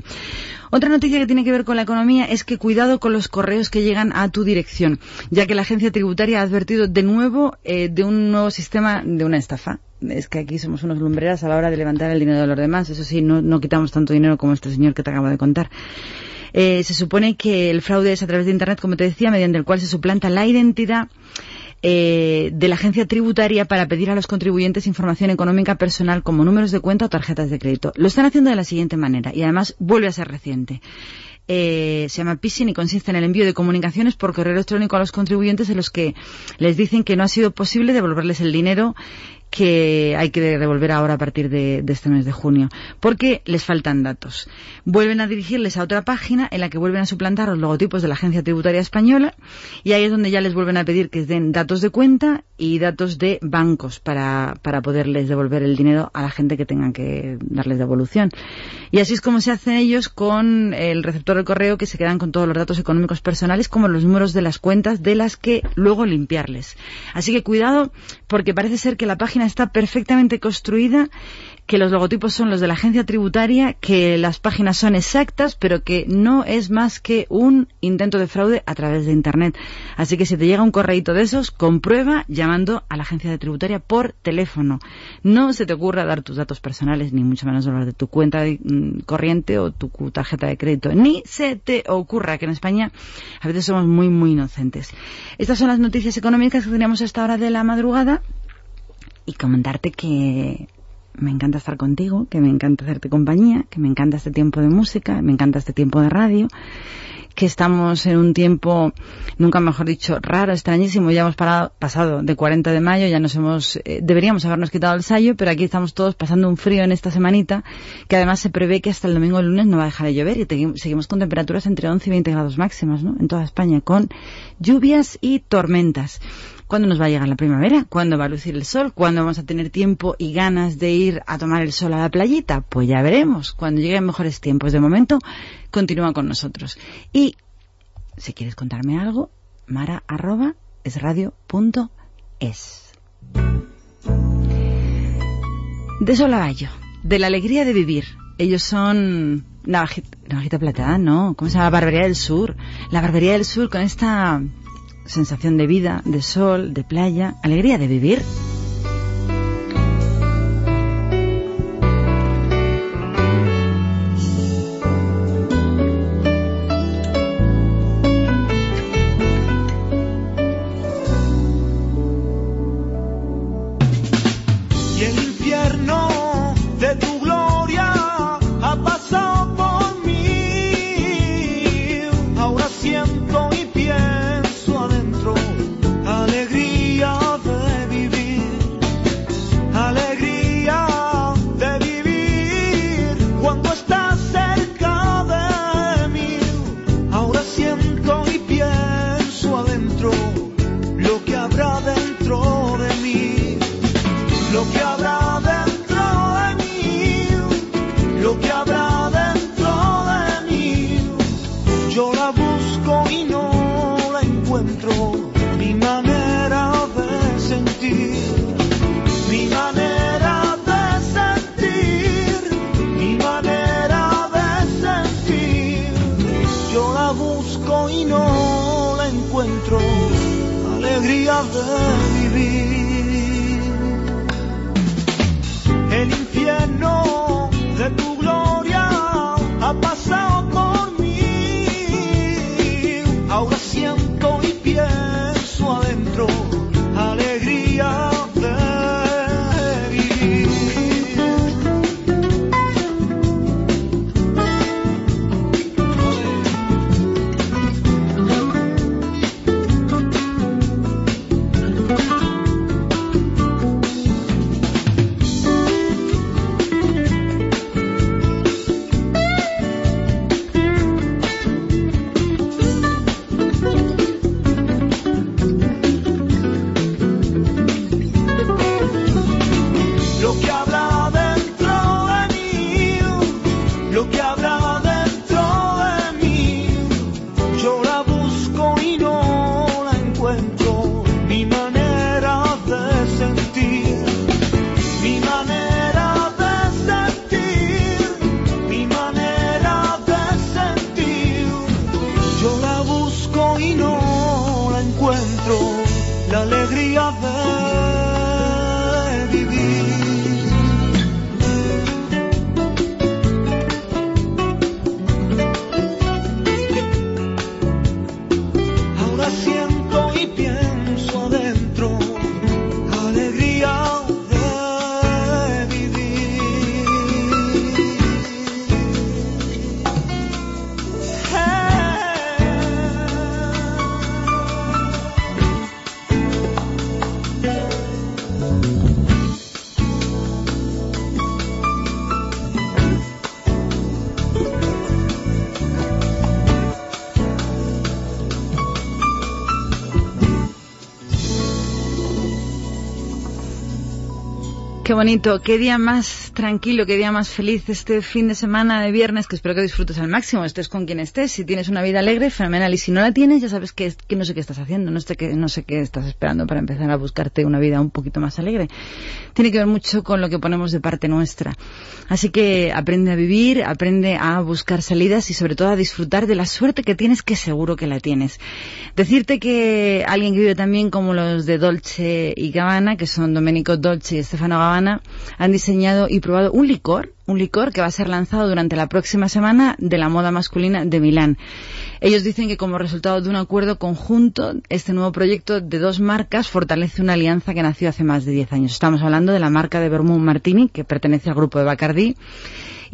B: Otra noticia que tiene que ver con la economía es que cuidado con los correos que llegan a tu dirección, ya que la agencia tributaria ha advertido de nuevo eh, de un nuevo sistema de una estafa. Es que aquí somos unos lumbreras a la hora de levantar el dinero de los demás. Eso sí, no, quitamos tanto dinero como este señor que te acabo de contar. Eh, se supone que el fraude es a través de Internet, como te decía, mediante el cual se suplanta la identidad eh, de la agencia tributaria para pedir a los contribuyentes información económica personal como números de cuenta o tarjetas de crédito. Lo están haciendo de la siguiente manera y además vuelve a ser reciente. Eh, se llama phishing y consiste en el envío de comunicaciones por correo electrónico a los contribuyentes en los que les dicen que no ha sido posible devolverles el dinero que hay que devolver ahora a partir de, de, este mes de junio, porque les faltan datos. Vuelven a dirigirles a otra página en la que vuelven a suplantar los logotipos de la Agencia Tributaria Española y ahí es donde ya les vuelven a pedir que den datos de cuenta y datos de bancos para, para poderles devolver el dinero a la gente que tengan que darles devolución. Y así es como se hacen ellos con el receptor del correo que se quedan con todos los datos económicos personales como los números de las cuentas de las que luego limpiarles. Así que cuidado porque parece ser que la página está perfectamente construida, que los logotipos son los de la agencia tributaria, que las páginas son exactas, pero que no es más que un intento de fraude a través de Internet. Así que si te llega un correíto de esos, comprueba llamando a la agencia tributaria por teléfono. No se te ocurra dar tus datos personales, ni mucho menos los de tu cuenta mm, corriente o tu tarjeta de crédito. Ni se te ocurra que en España a veces somos muy, muy inocentes. Estas son las noticias económicas que tenemos a esta hora de la madrugada y comentarte que me encanta estar contigo, que me encanta hacerte compañía, que me encanta este tiempo de música, me encanta este tiempo de radio, que estamos en un tiempo, nunca mejor dicho, raro, extrañísimo. Ya hemos parado, pasado de 40 de mayo, ya nos hemos, eh, deberíamos habernos quitado el sallo, pero aquí estamos todos pasando un frío en esta semanita, que además se prevé que hasta el domingo o el lunes no va a dejar de llover y te, seguimos con temperaturas entre 11 y 20 grados máximas, ¿no? En toda España, con lluvias y tormentas. ¿Cuándo nos va a llegar la primavera? ¿Cuándo va a lucir el sol? ¿Cuándo vamos a tener tiempo y ganas de ir a tomar el sol a la playita? Pues ya veremos. Cuando lleguen mejores tiempos. De momento, continúa con nosotros. Y, si quieres contarme algo, mara arroba. De yo. De la alegría de vivir. Ellos son navajita, navajita plateada, ¿no? ¿Cómo se llama? La barbería del sur. La barbería del sur con esta sensación de vida, de sol, de playa,
E: alegría de vivir.
B: Qué bonito, qué día más tranquilo, qué día más feliz este fin de semana de viernes, que espero que disfrutes al máximo, estés con quien estés. Si tienes una vida alegre, fenomenal. Y si no la tienes, ya sabes que, que no sé qué estás haciendo, no sé, qué, no sé qué estás esperando para empezar a buscarte una vida un poquito más alegre. Tiene que ver mucho con lo que ponemos de parte nuestra. Así que aprende a vivir, aprende a buscar salidas y sobre todo a disfrutar de la suerte que tienes, que seguro que la tienes. Decirte que alguien que vive también como los de Dolce y Gabbana, que son Domenico Dolce y Stefano Gabbana, han diseñado y probado un licor, un licor que va a ser lanzado durante la próxima semana de la moda masculina de Milán. Ellos dicen que como resultado de un acuerdo conjunto, este nuevo proyecto de dos marcas fortalece una alianza que nació hace más de 10 años. Estamos hablando de la marca de Vermouth Martini, que pertenece al grupo de Bacardi,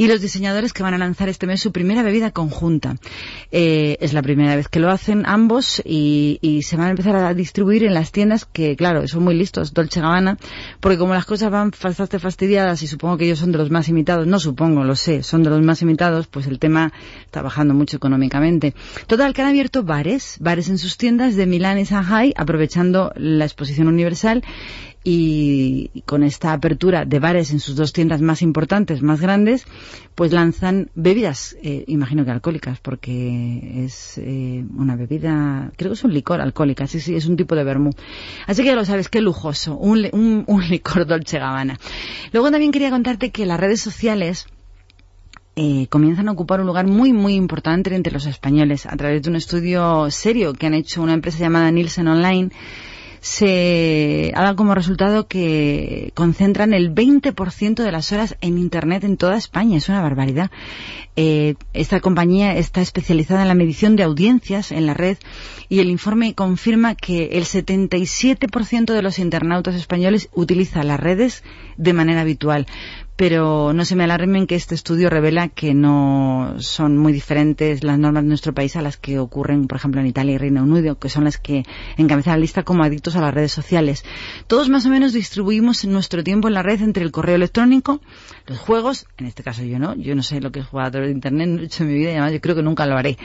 B: y los diseñadores que van a lanzar este mes su primera bebida conjunta. Eh, es la primera vez que lo hacen ambos y, se van a empezar a distribuir en las tiendas que, claro, son muy listos, Dolce Gabbana, porque como las cosas van bastante fastidiadas y supongo que ellos son de los más imitados, no supongo, lo sé, son de los más imitados, pues el tema está bajando mucho económicamente. Total, que han abierto bares, bares en sus tiendas de Milán y Shanghai, aprovechando la exposición universal y con esta apertura de bares en sus dos tiendas más importantes, más grandes, pues lanzan bebidas, eh, imagino que alcohólicas, porque es eh, una bebida, creo que es un licor alcohólica, sí, sí, es un tipo de vermú. Así que ya lo sabes, qué lujoso, un, un, un licor Dolce Gabbana. Luego también quería contarte que las redes sociales eh, comienzan a ocupar un lugar muy, muy importante entre los españoles a través de un estudio serio que han hecho una empresa llamada Nielsen Online se ha como resultado que concentran el 20% de las horas en Internet en toda España. Es una barbaridad. Eh, esta compañía está especializada en la medición de audiencias en la red y el informe confirma que el 77% de los internautas españoles utiliza las redes de manera habitual. Pero no se me alarmen que este estudio revela que no son muy diferentes las normas de nuestro país a las que ocurren, por ejemplo, en Italia y Reino Unido, que son las que encabezan la lista como adictos a las redes sociales. Todos más o menos distribuimos nuestro tiempo en la red entre el correo electrónico, los juegos, en este caso yo no, yo no sé lo que es través de Internet, no he hecho en mi vida y además yo creo que nunca lo haré.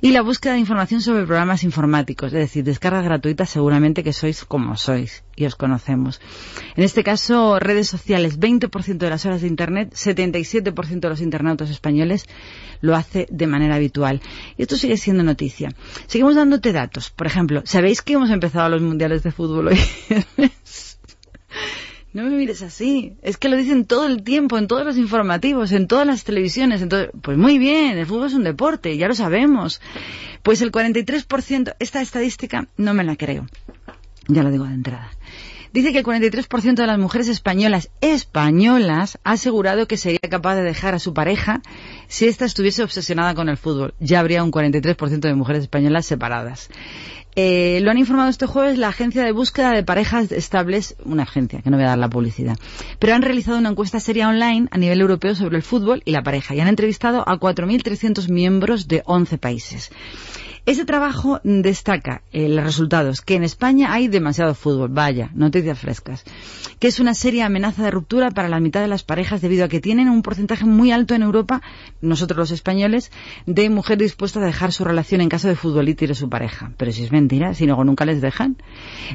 B: Y la búsqueda de información sobre programas informáticos, es decir, descargas gratuitas seguramente que sois como sois y os conocemos. En este caso, redes sociales, 20% de las horas de Internet, 77% de los internautas españoles lo hace de manera habitual. Y esto sigue siendo noticia. Seguimos dándote datos. Por ejemplo, ¿sabéis que hemos empezado los mundiales de fútbol hoy? No me mires así. Es que lo dicen todo el tiempo, en todos los informativos, en todas las televisiones. Entonces, pues muy bien, el fútbol es un deporte, ya lo sabemos. Pues el 43%, esta estadística no me la creo. Ya lo digo de entrada. Dice que el 43% de las mujeres españolas, españolas, ha asegurado que sería capaz de dejar a su pareja si ésta estuviese obsesionada con el fútbol. Ya habría un 43% de mujeres españolas separadas. Eh, lo han informado este jueves la agencia de búsqueda de parejas estables, una agencia, que no voy a dar la publicidad. Pero han realizado una encuesta seria online a nivel europeo sobre el fútbol y la pareja y han entrevistado a 4.300 miembros de 11 países. Ese trabajo destaca eh, los resultados, que en España hay demasiado fútbol, vaya, noticias frescas, que es una seria amenaza de ruptura para la mitad de las parejas debido a que tienen un porcentaje muy alto en Europa, nosotros los españoles, de mujeres dispuestas a dejar su relación en caso de futbolista y de su pareja. Pero si es mentira, si luego nunca les dejan.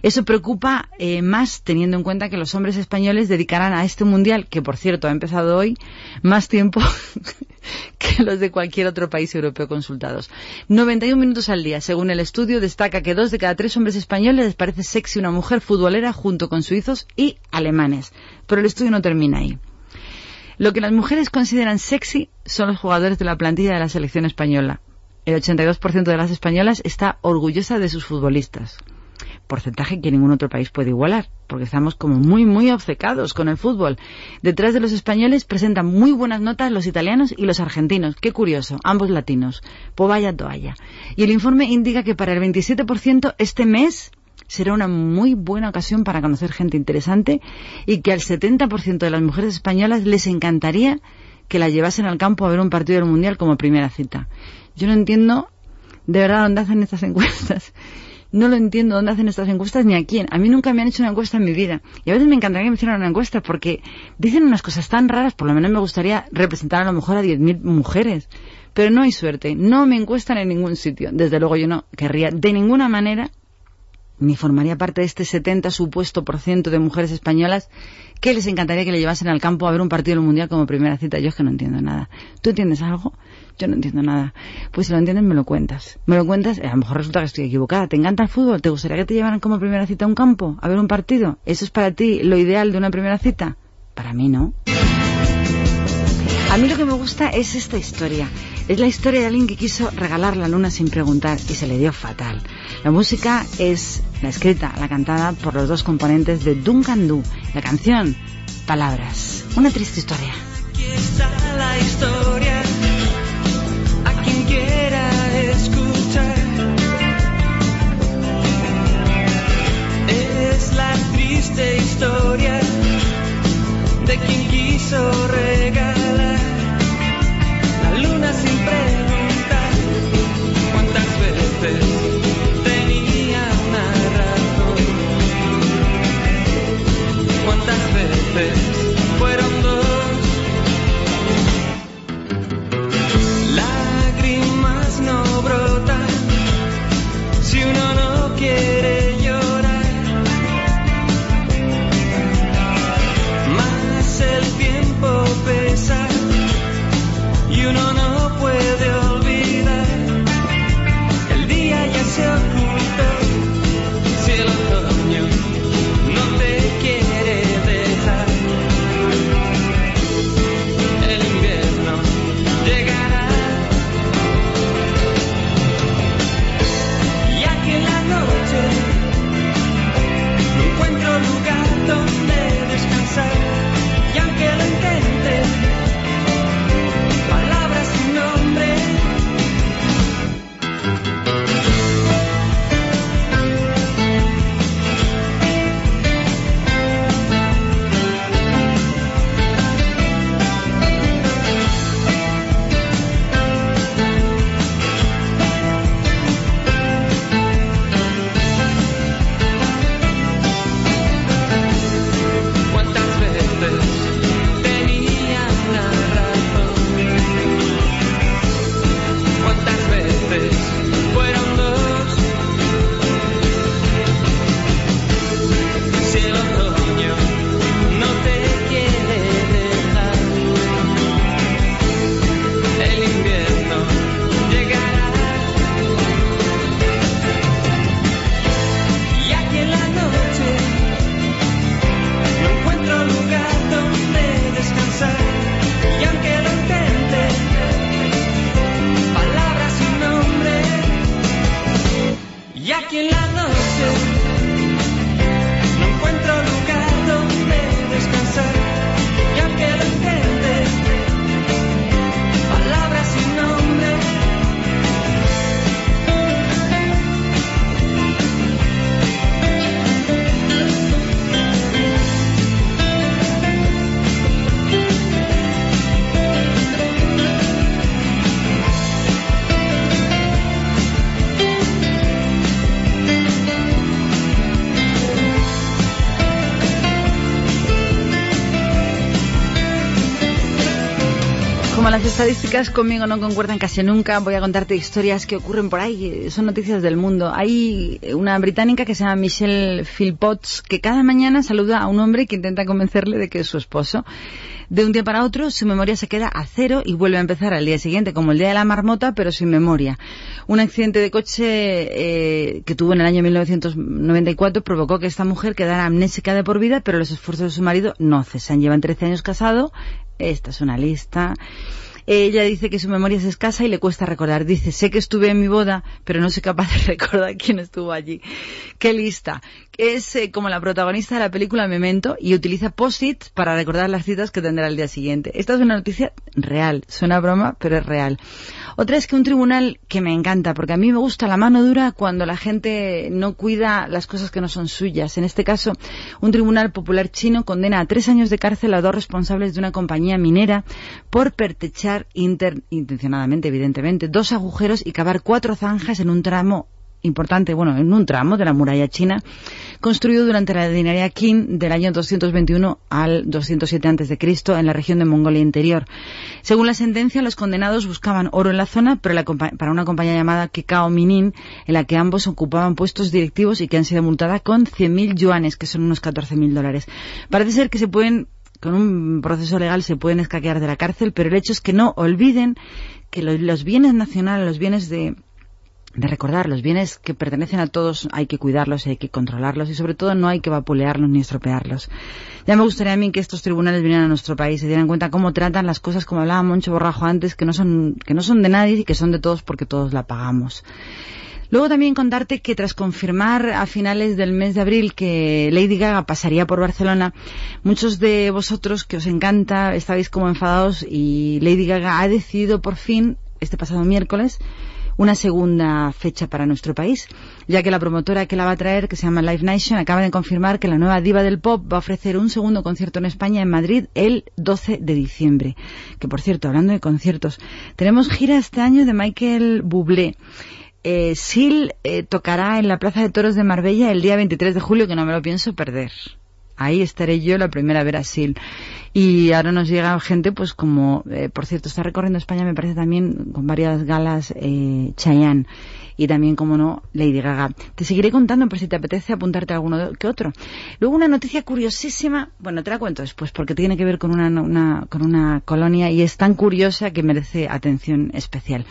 B: Eso preocupa eh, más teniendo en cuenta que los hombres españoles dedicarán a este mundial, que por cierto ha empezado hoy, más tiempo que los de cualquier otro país europeo consultados. 91 minutos al día. Según el estudio, destaca que dos de cada tres hombres españoles les parece sexy una mujer futbolera junto con suizos y alemanes. Pero el estudio no termina ahí. Lo que las mujeres consideran sexy son los jugadores de la plantilla de la selección española. El 82% de las españolas está orgullosa de sus futbolistas porcentaje que ningún otro país puede igualar, porque estamos como muy, muy obcecados con el fútbol. Detrás de los españoles presentan muy buenas notas los italianos y los argentinos. Qué curioso, ambos latinos. Pues vaya toalla. Y el informe indica que para el 27% este mes será una muy buena ocasión para conocer gente interesante y que al 70% de las mujeres españolas les encantaría que la llevasen al campo a ver un partido del Mundial como primera cita. Yo no entiendo de verdad dónde hacen estas encuestas no lo entiendo dónde hacen estas encuestas ni a quién. A mí nunca me han hecho una encuesta en mi vida. Y a veces me encantaría que me hicieran una encuesta porque dicen unas cosas tan raras, por lo menos me gustaría representar a lo mejor a 10.000 mujeres. Pero no hay suerte, no me encuestan en ningún sitio. Desde luego yo no querría de ninguna manera ni formaría parte de este 70 supuesto por ciento de mujeres españolas que les encantaría que le llevasen al campo a ver un partido del mundial como primera cita. Yo es que no entiendo nada. ¿Tú entiendes algo? Yo no entiendo nada. Pues si lo entiendes, me lo cuentas. Me lo cuentas, a lo mejor resulta que estoy equivocada. ¿Te encanta el fútbol? ¿Te gustaría que te llevaran como primera cita a un campo, a ver un partido? ¿Eso es para ti lo ideal de una primera cita? Para mí no. A mí lo que me gusta es esta historia. Es la historia de alguien que quiso regalar la luna sin preguntar y se le dio fatal. La música es la escrita, la cantada por los dos componentes de Duncan Du. La canción, Palabras. Una triste historia.
C: Aquí está la historia la triste historia de quien quiso regalar. La luna sin preguntar cuántas veces tenía una cuántas veces
B: estadísticas conmigo no concuerdan casi nunca. Voy a contarte historias que ocurren por ahí. Son noticias del mundo. Hay una británica que se llama Michelle Philpotts que cada mañana saluda a un hombre que intenta convencerle de que es su esposo. De un día para otro su memoria se queda a cero y vuelve a empezar al día siguiente, como el día de la marmota, pero sin memoria. Un accidente de coche eh, que tuvo en el año 1994 provocó que esta mujer quedara amnésica de por vida, pero los esfuerzos de su marido no cesan. Llevan 13 años casado. Esta es una lista. Ella dice que su memoria es escasa y le cuesta recordar. Dice, sé que estuve en mi boda, pero no soy capaz de recordar quién estuvo allí. Qué lista. Es eh, como la protagonista de la película Memento y utiliza post-its para recordar las citas que tendrá el día siguiente. Esta es una noticia real. Suena broma, pero es real. Otra es que un tribunal que me encanta, porque a mí me gusta la mano dura cuando la gente no cuida las cosas que no son suyas. En este caso, un tribunal popular chino condena a tres años de cárcel a dos responsables de una compañía minera por pertechar intencionadamente, evidentemente, dos agujeros y cavar cuatro zanjas en un tramo importante, bueno, en un tramo de la muralla china, construido durante la dinastía Qin del año 221 al 207 a.C. en la región de Mongolia Interior. Según la sentencia, los condenados buscaban oro en la zona, pero para una compañía llamada Kikao Minin, en la que ambos ocupaban puestos directivos y que han sido multadas con 100.000 yuanes, que son unos 14.000 dólares. Parece ser que se pueden con un proceso legal se pueden escaquear de la cárcel, pero el hecho es que no olviden que los bienes nacionales, los bienes de, de recordar los bienes que pertenecen a todos hay que cuidarlos, hay que controlarlos y sobre todo no hay que vapulearlos ni estropearlos. Ya me gustaría a mí que estos tribunales vinieran a nuestro país y se dieran cuenta cómo tratan las cosas como hablaba Moncho Borrajo antes, que no son, que no son de nadie y que son de todos porque todos la pagamos. Luego también contarte que tras confirmar a finales del mes de abril que Lady Gaga pasaría por Barcelona, muchos de vosotros que os encanta estabais como enfadados y Lady Gaga ha decidido por fin, este pasado miércoles, una segunda fecha para nuestro país, ya que la promotora que la va a traer, que se llama Live Nation, acaba de confirmar que la nueva diva del pop va a ofrecer un segundo concierto en España, en Madrid, el 12 de diciembre. Que por cierto, hablando de conciertos, tenemos gira este año de Michael Bublé. Eh, Sil eh, tocará en la Plaza de Toros de Marbella el día 23 de julio, que no me lo pienso perder. Ahí estaré yo la primera a Sil. Y ahora nos llega gente, pues como, eh, por cierto, está recorriendo España, me parece también, con varias galas, eh, Chayanne. Y también, como no, Lady Gaga. Te seguiré contando por si te apetece apuntarte a alguno que otro. Luego una noticia curiosísima, bueno, te la cuento después, porque tiene que ver con una, una, con una colonia y es tan curiosa que merece atención especial.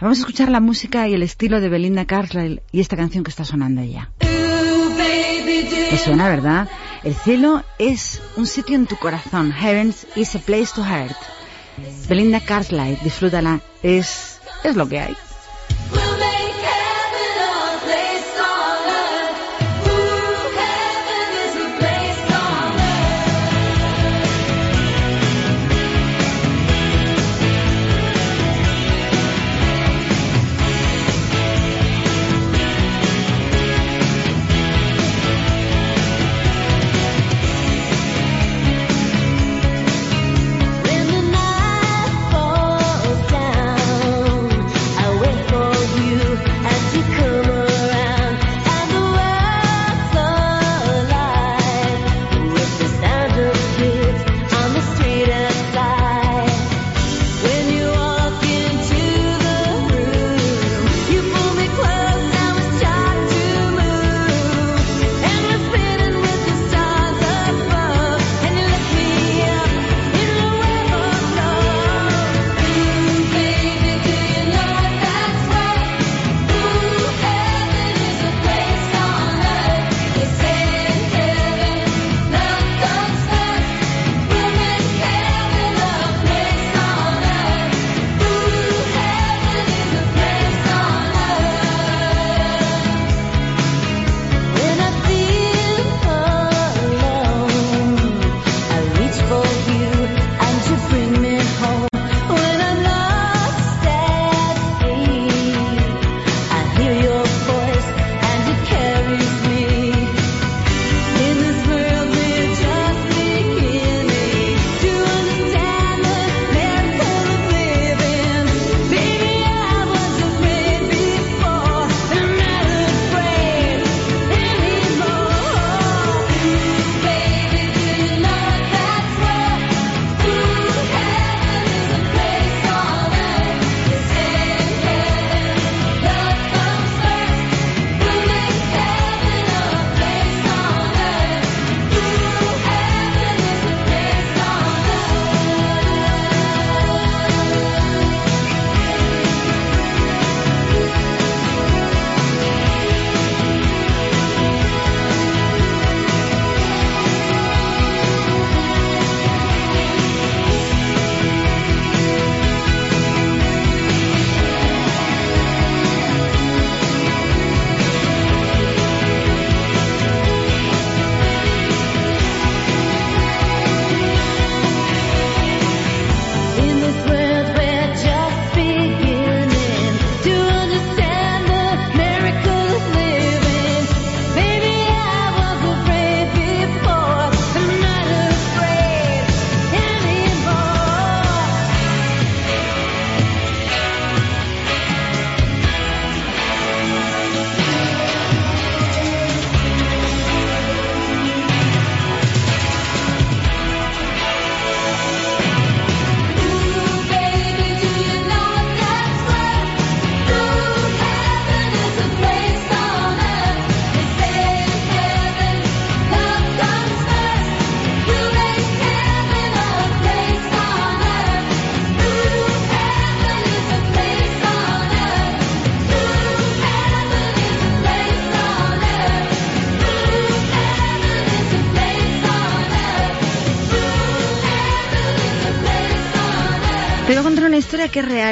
B: Vamos a escuchar la música y el estilo de Belinda Carlisle y esta canción que está sonando ya. Te suena, ¿verdad? El cielo es un sitio en tu corazón. Heavens is a place to heart. Belinda Carlisle, disfrútala. Es, es lo que hay.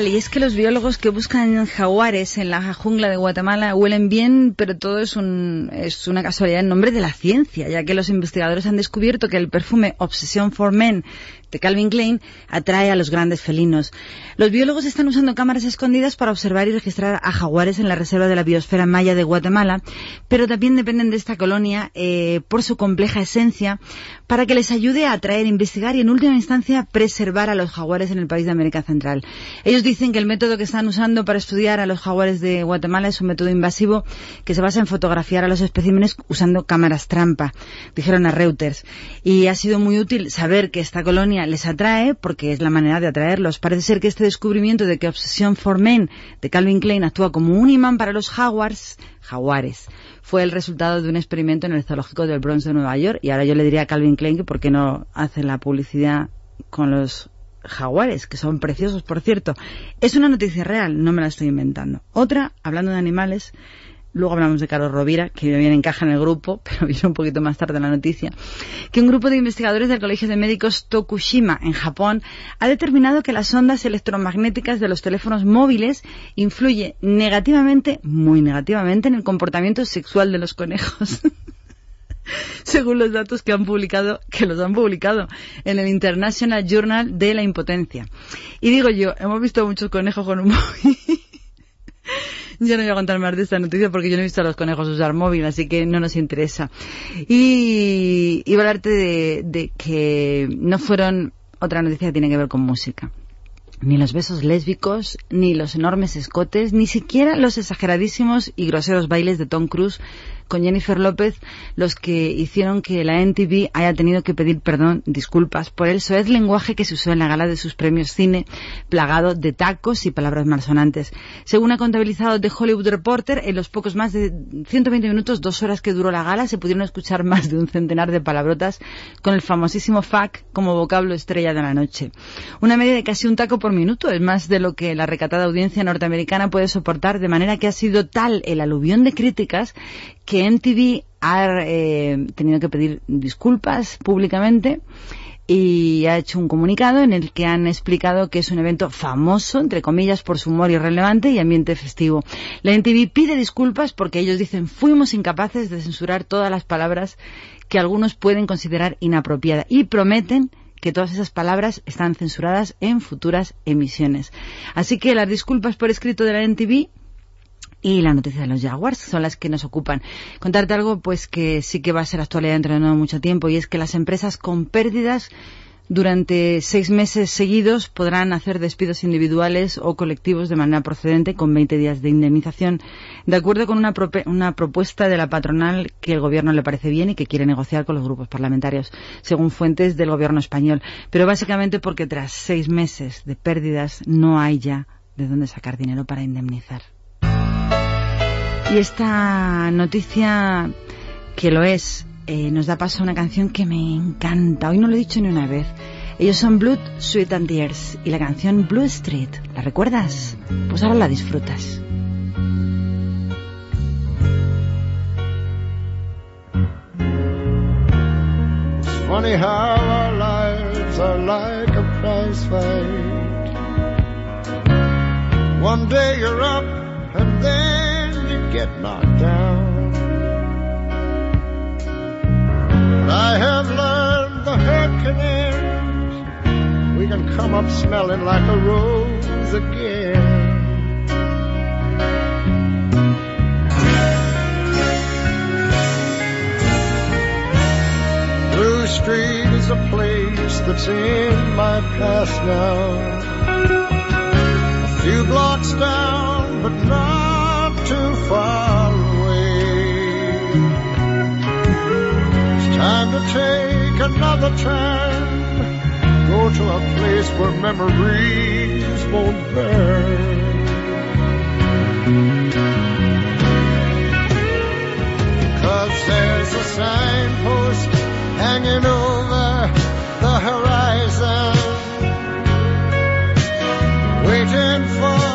B: Y es que los biólogos que buscan jaguares en la jungla de Guatemala huelen bien, pero todo es, un, es una casualidad en nombre de la ciencia, ya que los investigadores han descubierto que el perfume Obsession for Men de Calvin Klein atrae a los grandes felinos. Los biólogos están usando cámaras escondidas para observar y registrar a jaguares en la reserva de la biosfera maya de Guatemala, pero también dependen de esta colonia eh, por su compleja esencia para que les ayude a atraer, investigar y en última instancia preservar a los jaguares en el país de América Central. Ellos dicen que el método que están usando para estudiar a los jaguares de Guatemala es un método invasivo que se basa en fotografiar a los especímenes usando cámaras trampa, dijeron a Reuters. Y ha sido muy útil saber que esta colonia les atrae, porque es la manera de atraerlos. Parece ser que este descubrimiento de que Obsession for Men de Calvin Klein actúa como un imán para los jaguars, jaguares, fue el resultado de un experimento en el zoológico del Bronx de Nueva York. Y ahora yo le diría a Calvin Klein que por qué no hace la publicidad con los jaguares, que son preciosos, por cierto. Es una noticia real, no me la estoy inventando. Otra, hablando de animales, Luego hablamos de Carlos Rovira, que bien encaja en el grupo, pero vino un poquito más tarde la noticia, que un grupo de investigadores del Colegio de Médicos Tokushima, en Japón, ha determinado que las ondas electromagnéticas de los teléfonos móviles influye negativamente, muy negativamente, en el comportamiento sexual de los conejos. según los datos que han publicado, que los han publicado en el International Journal de la Impotencia. Y digo yo, hemos visto muchos conejos con un móvil yo no voy a contar más de esta noticia porque yo no he visto a los conejos usar móvil, así que no nos interesa. Y iba a hablarte de, de que no fueron otra noticia que tiene que ver con música ni los besos lésbicos, ni los enormes escotes, ni siquiera los exageradísimos y groseros bailes de Tom Cruise con Jennifer López los que hicieron que la NTV haya tenido que pedir perdón, disculpas, por el soez lenguaje que se usó en la gala de sus premios cine, plagado de tacos y palabras malsonantes. Según ha contabilizado The Hollywood Reporter, en los pocos más de 120 minutos, dos horas que duró la gala, se pudieron escuchar más de un centenar de palabrotas con el famosísimo fuck como vocablo estrella de la noche. Una media de casi un taco por minuto es más de lo que la recatada audiencia norteamericana puede soportar, de manera que ha sido tal el aluvión de críticas que MTV ha eh, tenido que pedir disculpas públicamente y ha hecho un comunicado en el que han explicado que es un evento famoso, entre comillas, por su humor irrelevante y ambiente festivo. La MTV pide disculpas porque ellos dicen fuimos incapaces de censurar todas las palabras que algunos pueden considerar inapropiadas y prometen que todas esas palabras están censuradas en futuras emisiones. Así que las disculpas por escrito de la NTV y la noticia de los Jaguars son las que nos ocupan. Contarte algo pues que sí que va a ser actualidad dentro de no mucho tiempo y es que las empresas con pérdidas durante seis meses seguidos podrán hacer despidos individuales o colectivos de manera procedente con 20 días de indemnización, de acuerdo con una, una, propuesta de la patronal que el gobierno le parece bien y que quiere negociar con los grupos parlamentarios, según fuentes del gobierno español. Pero básicamente porque tras seis meses de pérdidas no hay ya de dónde sacar dinero para indemnizar. Y esta noticia, que lo es, eh, nos da paso a una canción que me encanta. Hoy no lo he dicho ni una vez. Ellos son Blood, Sweet and Tears y la canción Blue Street. ¿La recuerdas? Pues ahora la disfrutas.
J: funny how our lives are like a prize fight. You're up and then get knocked down. But I have learned the hurt can end. We can come up smelling like a rose again. Blue Street is a place that's in my past now. A few blocks down, but not far away. It's time to take another turn, go to a place where memories won't burn. Cause there's a signpost hanging over the horizon, waiting for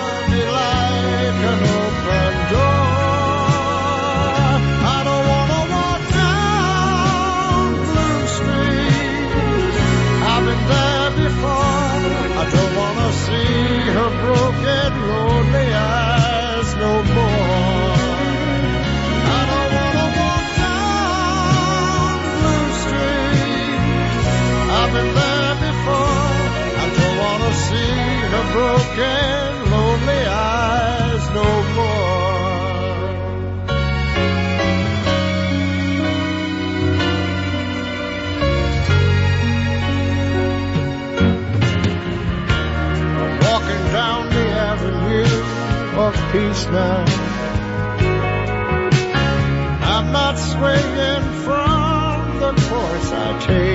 J: just now. I'm not swaying from the course I take.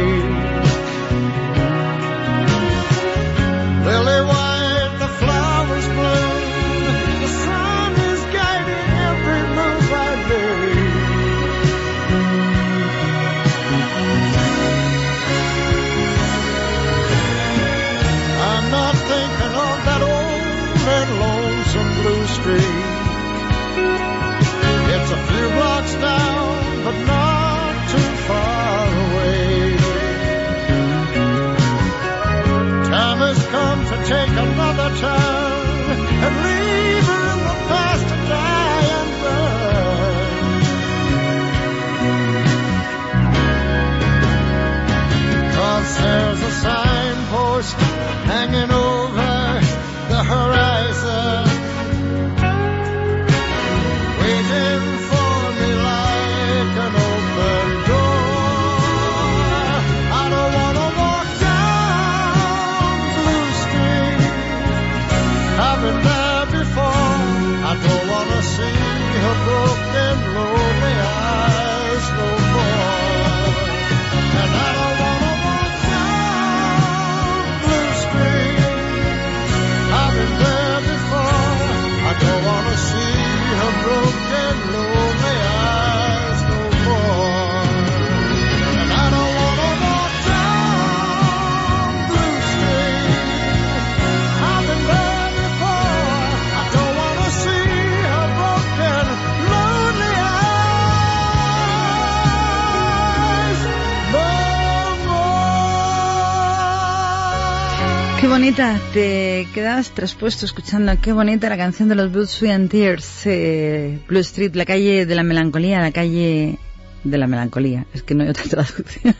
B: Bonita, te quedas traspuesto escuchando, qué bonita la canción de los Blue Sweet and Tears, eh, Blue Street, la calle de la melancolía, la calle de la melancolía, es que no hay otra traducción.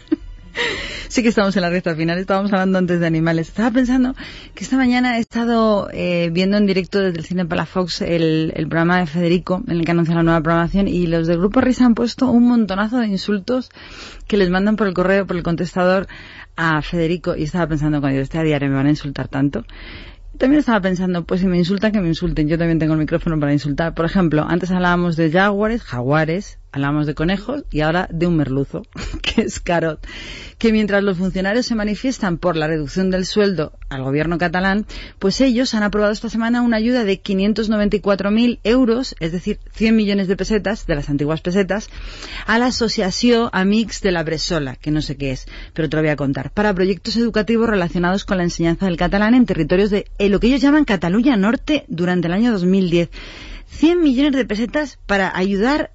B: sí que estamos en la recta final, estábamos hablando antes de animales. Estaba pensando que esta mañana he estado eh, viendo en directo desde el Cine Palafox el, el programa de Federico, en el que anuncia la nueva programación, y los del Grupo Risa han puesto un montonazo de insultos que les mandan por el correo, por el contestador a Federico, y estaba pensando cuando yo esté a diario me van a insultar tanto. También estaba pensando, pues si me insultan, que me insulten. Yo también tengo el micrófono para insultar. Por ejemplo, antes hablábamos de jaguares, jaguares, hablábamos de conejos y ahora de un merluzo, que es carot. Que mientras los funcionarios se manifiestan por la reducción del sueldo al gobierno catalán, pues ellos han aprobado esta semana una ayuda de 594.000 euros, es decir, 100 millones de pesetas, de las antiguas pesetas, a la Asociación Amics de la Bressola, que no sé qué es, pero te lo voy a contar, para proyectos educativos relacionados con la enseñanza del catalán en territorios de eh, lo que ellos llaman Cataluña Norte durante el año 2010. 100 millones de pesetas para ayudar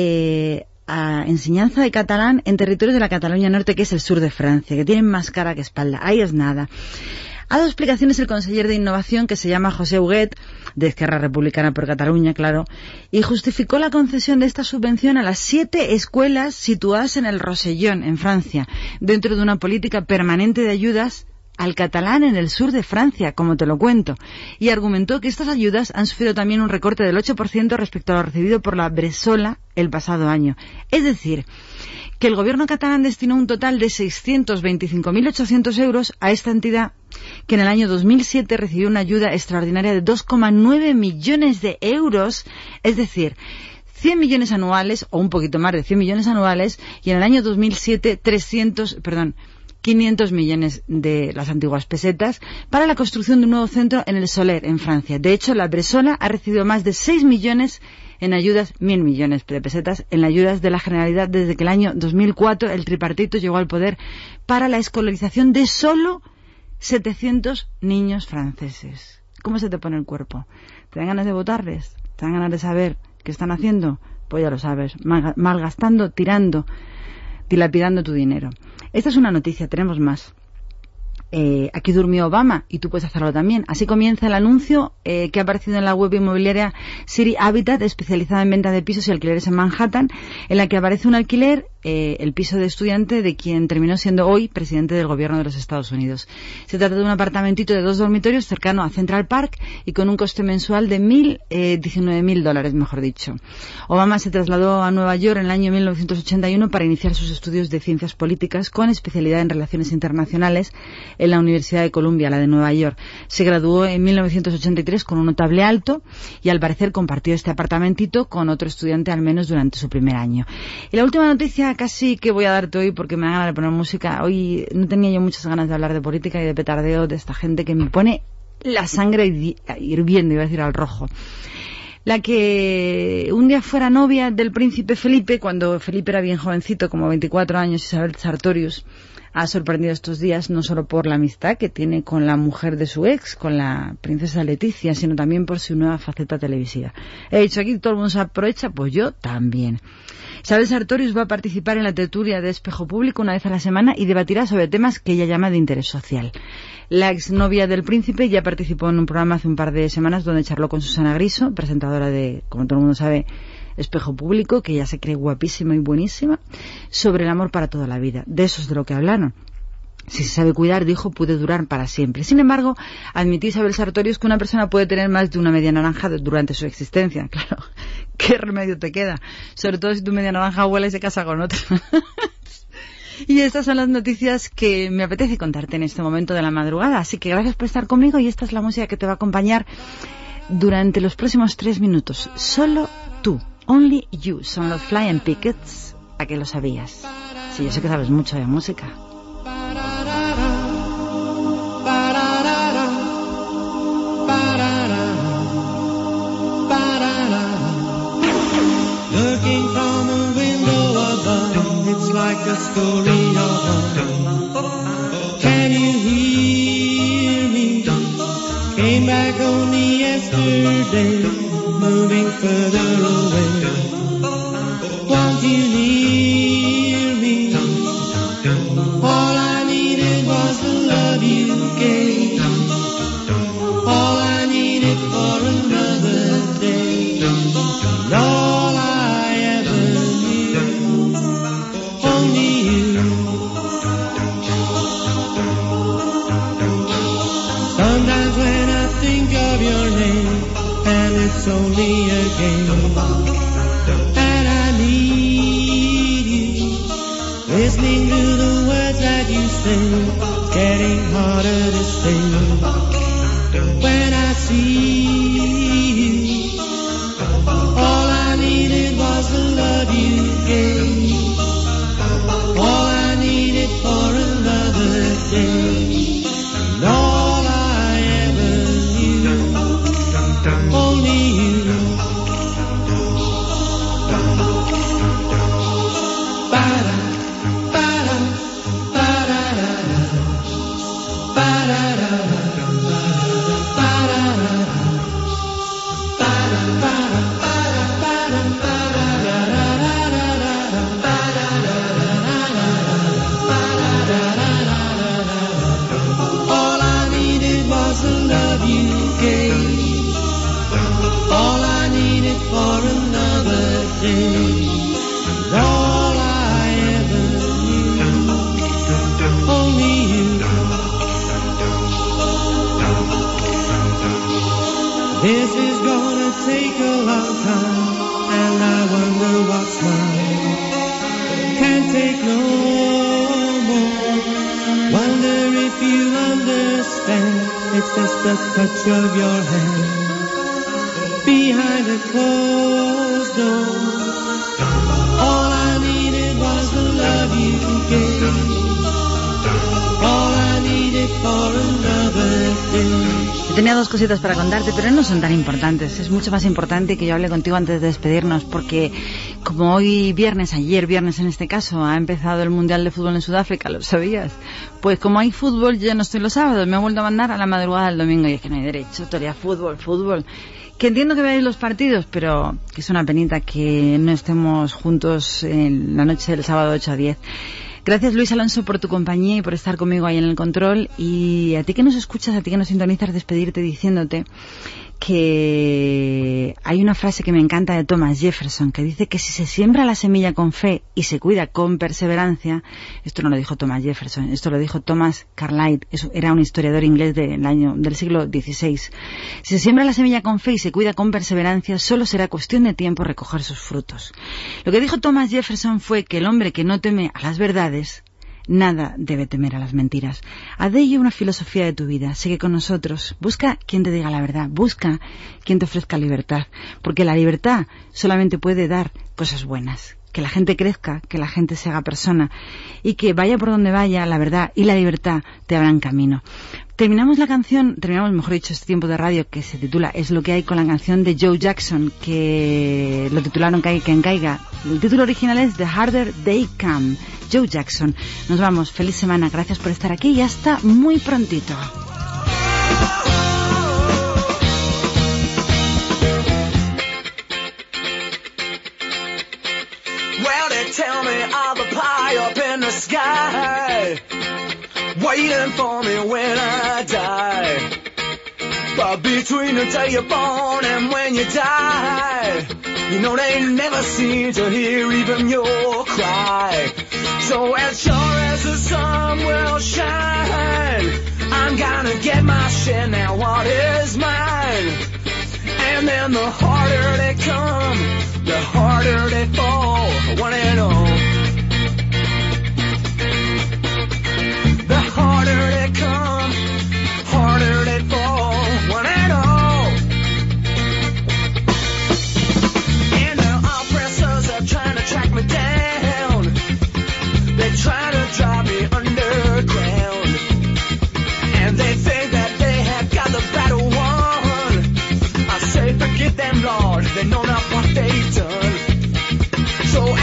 B: eh, a enseñanza de catalán en territorios de la Cataluña Norte, que es el sur de Francia, que tienen más cara que espalda. Ahí es nada. Ha dado explicaciones el conseller de Innovación, que se llama José Huguet, de Esquerra Republicana por Cataluña, claro, y justificó la concesión de esta subvención a las siete escuelas situadas en el Rosellón, en Francia, dentro de una política permanente de ayudas al catalán en el sur de Francia, como te lo cuento, y argumentó que estas ayudas han sufrido también un recorte del 8% respecto a lo recibido por la Bressola el pasado año. Es decir, que el gobierno catalán destinó un total de 625.800 euros a esta entidad que en el año 2007 recibió una ayuda extraordinaria de 2,9 millones de euros, es decir, 100 millones anuales, o un poquito más de 100 millones anuales, y en el año 2007 300, perdón, 500 millones de las antiguas pesetas para la construcción de un nuevo centro en el Soler, en Francia. De hecho, la Bressola ha recibido más de 6 millones en ayudas, mil millones de pesetas, en ayudas de la Generalidad desde que el año 2004 el tripartito llegó al poder para la escolarización de solo 700 niños franceses. ¿Cómo se te pone el cuerpo? ¿Te dan ganas de votarles? ¿Te dan ganas de saber qué están haciendo? Pues ya lo sabes, malgastando, tirando, dilapidando tu dinero. Esta es una noticia, tenemos más. Eh, aquí durmió Obama y tú puedes hacerlo también. Así comienza el anuncio eh, que ha aparecido en la web inmobiliaria City Habitat, especializada en venta de pisos y alquileres en Manhattan, en la que aparece un alquiler eh, el piso de estudiante de quien terminó siendo hoy presidente del gobierno de los Estados Unidos. Se trata de un apartamentito de dos dormitorios cercano a Central Park y con un coste mensual de mil, eh, 19 mil dólares, mejor dicho. Obama se trasladó a Nueva York en el año 1981 para iniciar sus estudios de ciencias políticas con especialidad en relaciones internacionales en la Universidad de Columbia, la de Nueva York. Se graduó en 1983 con un notable alto y al parecer compartió este apartamentito con otro estudiante al menos durante su primer año. Y la última noticia casi que voy a darte hoy porque me da ganas de poner música. Hoy no tenía yo muchas ganas de hablar de política y de petardeo de esta gente que me pone la sangre hi- hirviendo, iba a decir al rojo. La que un día fuera novia del príncipe Felipe, cuando Felipe era bien jovencito, como 24 años, Isabel Sartorius, ha sorprendido estos días no solo por la amistad que tiene con la mujer de su ex, con la princesa Leticia, sino también por su nueva faceta televisiva. He dicho aquí, todo el mundo se aprovecha, pues yo también. Isabel Sartorius va a participar en la tertulia de Espejo Público una vez a la semana y debatirá sobre temas que ella llama de interés social. La exnovia del príncipe ya participó en un programa hace un par de semanas donde charló con Susana Griso, presentadora de, como todo el mundo sabe, Espejo Público, que ella se cree guapísima y buenísima, sobre el amor para toda la vida. De eso es de lo que hablaron. Si se sabe cuidar, dijo, puede durar para siempre. Sin embargo, admitió Isabel Sartorius que una persona puede tener más de una media naranja durante su existencia. Claro, ¿qué remedio te queda? Sobre todo si tu media naranja huele y se casa con otra. y estas son las noticias que me apetece contarte en este momento de la madrugada. Así que gracias por estar conmigo y esta es la música que te va a acompañar durante los próximos tres minutos. Solo tú, only you, son los Flying Pickets. ¿A que lo sabías? Sí, yo sé que sabes mucho de música.
C: Looking from a window above, it's like a story of. Can you hear me? Came back only yesterday, moving further away. Won't you hear only a and I need you, listening to the words that you say, getting harder to stay. Touch of your hand behind a closed door.
B: Tenía dos cositas para contarte, pero no son tan importantes. Es mucho más importante que yo hable contigo antes de despedirnos, porque como hoy viernes, ayer viernes en este caso, ha empezado el Mundial de Fútbol en Sudáfrica, ¿lo sabías? Pues como hay fútbol, yo no estoy los sábados, me he vuelto a mandar a la madrugada del domingo y es que no hay derecho, todavía fútbol, fútbol. Que entiendo que veáis los partidos, pero que es una penita que no estemos juntos en la noche del sábado 8 a 10. Gracias Luis Alonso por tu compañía y por estar conmigo ahí en el control. Y a ti que nos escuchas, a ti que nos sintonizas, despedirte diciéndote que hay una frase que me encanta de Thomas Jefferson que dice que si se siembra la semilla con fe y se cuida con perseverancia, esto no lo dijo Thomas Jefferson, esto lo dijo Thomas Carlyle, eso era un historiador inglés del año del siglo XVI. Si se siembra la semilla con fe y se cuida con perseverancia, solo será cuestión de tiempo recoger sus frutos. Lo que dijo Thomas Jefferson fue que el hombre que no teme a las verdades Nada debe temer a las mentiras. Haz de ello una filosofía de tu vida. Sigue con nosotros. Busca quien te diga la verdad. Busca quien te ofrezca libertad. Porque la libertad solamente puede dar cosas buenas. Que la gente crezca, que la gente se haga persona y que vaya por donde vaya, la verdad y la libertad te abran camino. Terminamos la canción, terminamos, mejor dicho, este tiempo de radio que se titula Es lo que hay con la canción de Joe Jackson, que lo titularon Caiga quien caiga. El título original es The Harder They Come. Joe Jackson. Nos vamos, feliz semana, gracias por estar aquí y hasta muy prontito.
G: Waiting for me when I die. But between the day you're born and when you die, you know they never seem to hear even your cry. So as sure as the sun will shine, I'm gonna get my share now. What is mine? And then the harder they come, the harder they fall. One and all. so